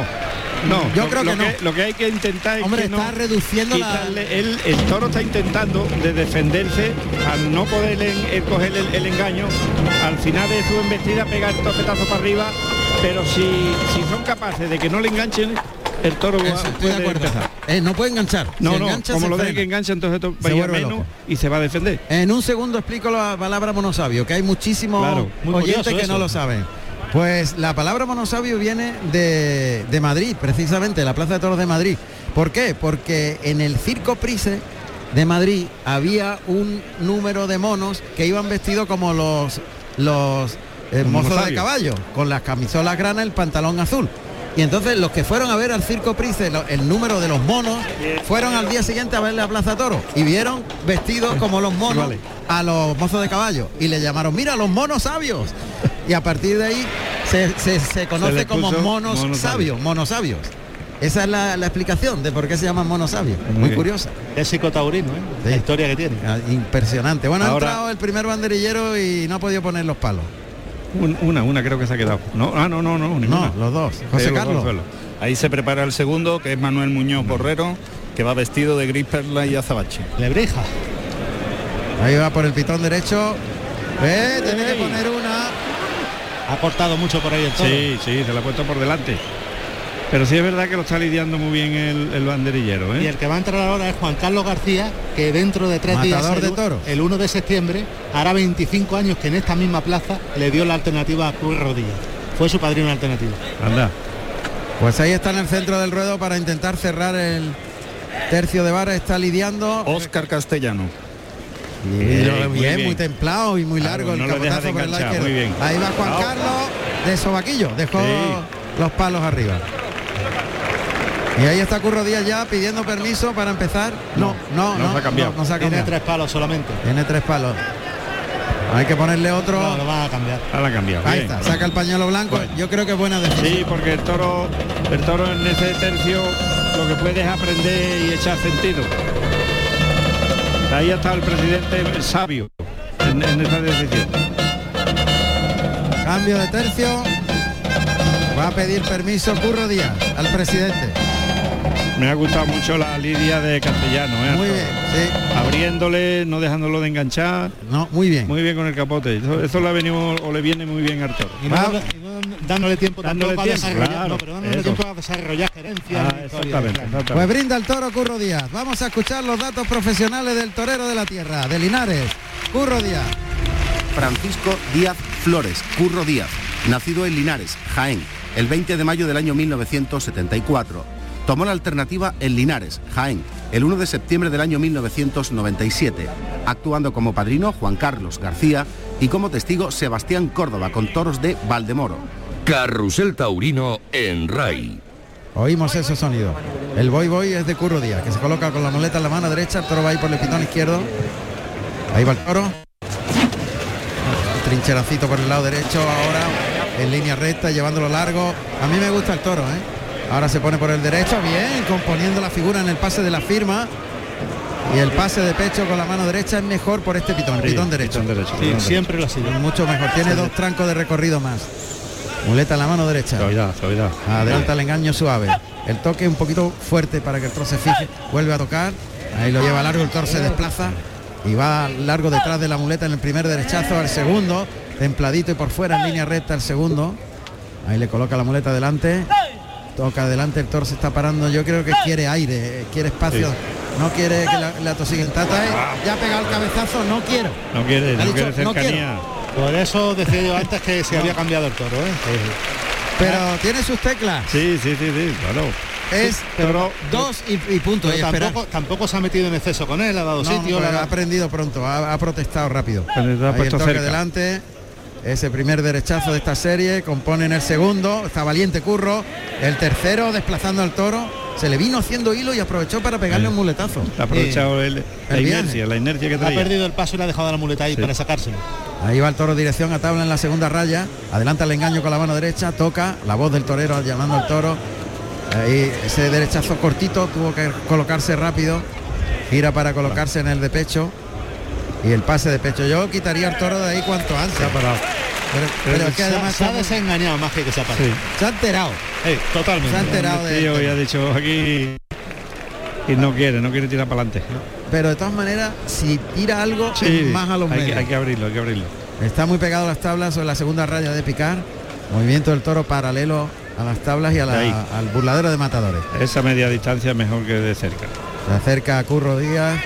no. Yo lo, creo lo que no. Lo que hay que intentar es Hombre, que no está reduciendo la- quitarle- él- el toro está intentando de defenderse al no poder en- el coger el, el engaño. Al final de su embestida pegar el topetazo para arriba. Pero si, si son capaces de que no le enganchen, el toro va- de puede empezar. Eh, no puede enganchar. No, Si no, engancha, como lo deje que engancha, entonces va a ir menos loco. y se va a defender. En un segundo explico la palabra monosabio, que hay muchísimos Claro, oyentes que eso. no lo saben. Pues la palabra monosabio viene de, de Madrid, precisamente, la Plaza de Toros de Madrid. ¿Por qué? Porque en el Circo Prise de Madrid había un número de monos que iban vestidos como los, los eh, mozos de caballo, con las camisolas grana, el pantalón azul. Y entonces los que fueron a ver al Circo Price el número de los monos fueron al día siguiente a ver la Plaza Toro y vieron vestidos como los monos a los mozos de caballo y le llamaron, mira, los monos sabios. Y a partir de ahí se, se- se conoce como monos monos sabios, monosabios. Esa es la, la explicación de por qué se llaman monosabios. Muy, bien. curiosa. Es psicotaurino, ¿eh? La historia que tiene. Ah, Impresionante. Bueno, ha Ahora- entrado el primer banderillero y no ha podido poner los palos. Un- una, una creo que se ha quedado. No, ah, no, no, no, ninguna. No, los dos. José Carlos. Ahí se prepara el segundo, que es Manuel Muñoz Borrero, que va vestido de gris perla y azabache. Lebreja. Ahí va por el pitón derecho. Eh, tiene que poner una. Ha cortado mucho por ahí el toro. Sí, sí, se la ha puesto por delante. Pero sí es verdad que lo está lidiando muy bien el, el banderillero, Y ¿eh? el que va a entrar ahora es Juan Carlos García, que dentro de tres días, Matador de toros. el 1 de septiembre, hará 25 años que en esta misma plaza le dio la alternativa a Cruz Rodilla. Fue su padrino alternativo. Anda. Pues ahí está en el centro del ruedo para intentar cerrar el tercio de vara. Está lidiando. Óscar Castellano. Bien, Bien, muy bien, bien. muy templado y muy Claro, largo el no capotazo de por el. Ahí va Juan. Carlos de Sobaquillo, dejó Sí. los palos arriba. Y ahí está Curro Díaz ya pidiendo permiso para empezar. No, no, no, no se ha cambiado. no, no se ha Tiene cambiado. tres palos solamente. Tiene tres palos. Hay que ponerle otro. No, lo van a cambiar. Ahora ha cambiado. Ahí bien. está, saca el pañuelo blanco. Bueno. Yo creo que es buena decisión. Sí, porque el toro, el toro en ese tercio lo que puede es aprender y echar sentido. Ahí está el presidente sabio en, en esa decisión. Cambio de tercio. Va a pedir permiso Curro Díaz al presidente. Me ha gustado mucho la lidia de castellano, ¿eh? Muy bien, sí. Abriéndole, no dejándolo de enganchar. No, muy bien. Muy bien con el capote. Eso, eso le ha venido o le viene muy bien al toro. Y no, Va- y no dándole tiempo Dándole tiempo, desarrollar, claro, no, pero dándole eso. tiempo a desarrollar gerencia. Ah, exactamente. Pues brinda el toro Curro Díaz. Vamos a escuchar los datos profesionales del torero de la tierra, de Linares. Curro Díaz. Francisco Díaz Flores, Curro Díaz, nacido en Linares, Jaén, el 20 de mayo del año 1974. Tomó la alternativa en Linares, Jaén, el 1 de septiembre del año 1997, actuando como padrino Juan Carlos García y como testigo Sebastián Córdoba con toros de Valdemoro. Carrusel Taurino en RAI. Oímos ese sonido. El boy boy es de Curro Díaz, que se coloca con la muleta en la mano derecha, el toro va ahí por el pitón izquierdo. Ahí va el toro. Trincheracito por el lado derecho ahora, en línea recta, llevándolo largo. A mí me gusta el toro, ¿eh? Ahora se pone por el derecho, bien, componiendo la figura en el pase de la firma. Y el pase de pecho con la mano derecha es mejor por este pitón, el Sí, pitón derecho. pitón derecho, Sí, pitón siempre lo ha sido. Mucho mejor, tiene dos trancos de recorrido más. Muleta en la mano derecha. Suavidad, suavidad. Adelanta el engaño suave. El toque un poquito fuerte para que el toro se fije. Vuelve a tocar. Ahí lo lleva largo, el toro se desplaza. Y va largo detrás de la muleta en el primer derechazo, al segundo. Templadito y por fuera en línea recta el segundo. Ahí le coloca la muleta delante. Toca adelante, el toro se está parando. Yo creo que quiere aire, quiere espacio. Sí. No quiere que la, la tosiguen. Tata, eh, ya ha pegado el cabezazo, no quiero. No quiere, Ha no dicho, quiere "No cercanía. Por eso decía yo antes que se había cambiado el toro, ¿eh? Pero tiene sus teclas. Sí, sí, sí, sí, claro. Es Pero dos y, y punto. Pero y tampoco, tampoco se ha metido en exceso con él, ha dado No, sitio. ha aprendido pronto, ha, ha protestado rápido. Pero te ha Ahí el puesto toque cerca. delante, ese primer derechazo de esta serie, compone en el segundo, está valiente Curro, el tercero desplazando al toro, se le vino haciendo hilo y aprovechó para pegarle un muletazo. Ha aprovechado el- la El viaje. inercia, la inercia que ha traía. perdido el paso y le ha dejado la muleta ahí Sí. para sacárselo. Ahí va el toro dirección a tabla en la segunda raya, adelanta el engaño con la mano derecha, toca, la voz del torero llamando al toro. Ahí ese derechazo cortito tuvo que colocarse rápido, gira para colocarse en el de pecho y el pase de pecho. Yo quitaría el toro de ahí cuanto antes. Se ha parado. Pero, pero es que además se ha desengañado más que que se ha parado. Sí. se ha enterado. Totalmente. Se ha enterado de tío ya ha dicho aquí y no quiere, no quiere tirar para adelante. Pero de todas maneras, si tira algo, Sí, es más a los hay, que, medios. hay que abrirlo, hay que abrirlo. Está muy pegado a las tablas sobre la segunda raya de picar. Movimiento del toro paralelo a las tablas y a la- al burladero de matadores. Esa media distancia es mejor que de cerca. Se acerca a Curro Díaz.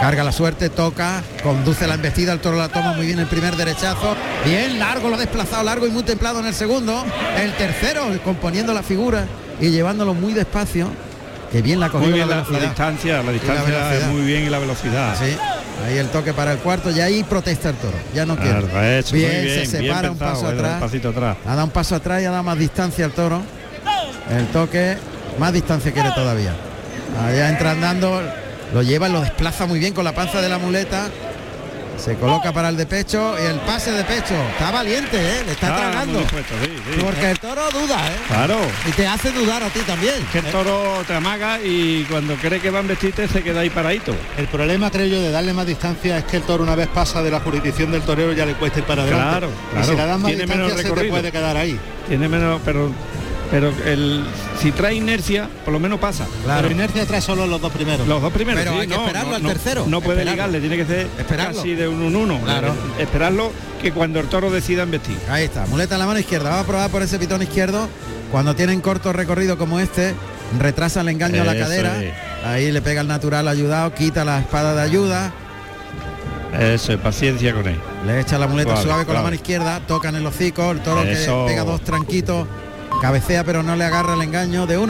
Carga la suerte, toca, conduce la embestida, el toro la toma muy bien el primer derechazo. Bien, largo, lo ha desplazado largo y muy templado en el segundo. El tercero, componiendo la figura y llevándolo muy despacio. Que bien la cogió Muy bien la la, la distancia, la distancia es muy bien y la velocidad. Sí, ahí el toque para el cuarto y ahí protesta el toro. Ya no quiere. Hecho muy bien, bien, se bien separa un paso eh, atrás. un pasito atrás. Ha dado un paso atrás y ha dado más distancia al toro. El toque, más distancia quiere todavía. Allá entra andando, lo lleva, lo desplaza muy bien con la panza de la muleta. Se coloca para el de pecho y el pase de pecho. Está valiente, ¿eh? Le está Ah, tragando. muy dispuesto, sí, sí. Porque el toro duda, ¿eh? Claro. Y te hace dudar a ti también. Que el toro te amaga y cuando cree que va a embestirte se queda ahí paradito. El problema, creo yo, de darle más distancia es que el toro una vez pasa de la jurisdicción del torero ya le cuesta ir para adelante. Claro, Y claro. si le das más Tiene menos distancia se te recorrido. puede quedar ahí. Tiene menos, pero pero el si trae inercia, por lo menos pasa. Pero inercia trae solo los dos primeros. Los dos primeros. Pero sí, hay que no, esperarlo no, al no, tercero. No puede Esperarlo. ligarle, tiene que ser Esperarlo. casi de un 1-1. Claro. Eh, Esperarlo que cuando el toro decida embestir. Ahí está, muleta en la mano izquierda. Vamos a probar por ese pitón izquierdo. Cuando tienen corto recorrido como este, retrasa el engaño a la cadera. es. Ahí le pega el natural ayudado, quita la espada de ayuda. Eso es paciencia con él. Le echa la muleta Suave, suave, con la mano izquierda, toca en el hocico, el toro Eso. que pega dos tranquitos, cabecea pero no le agarra el engaño de uno.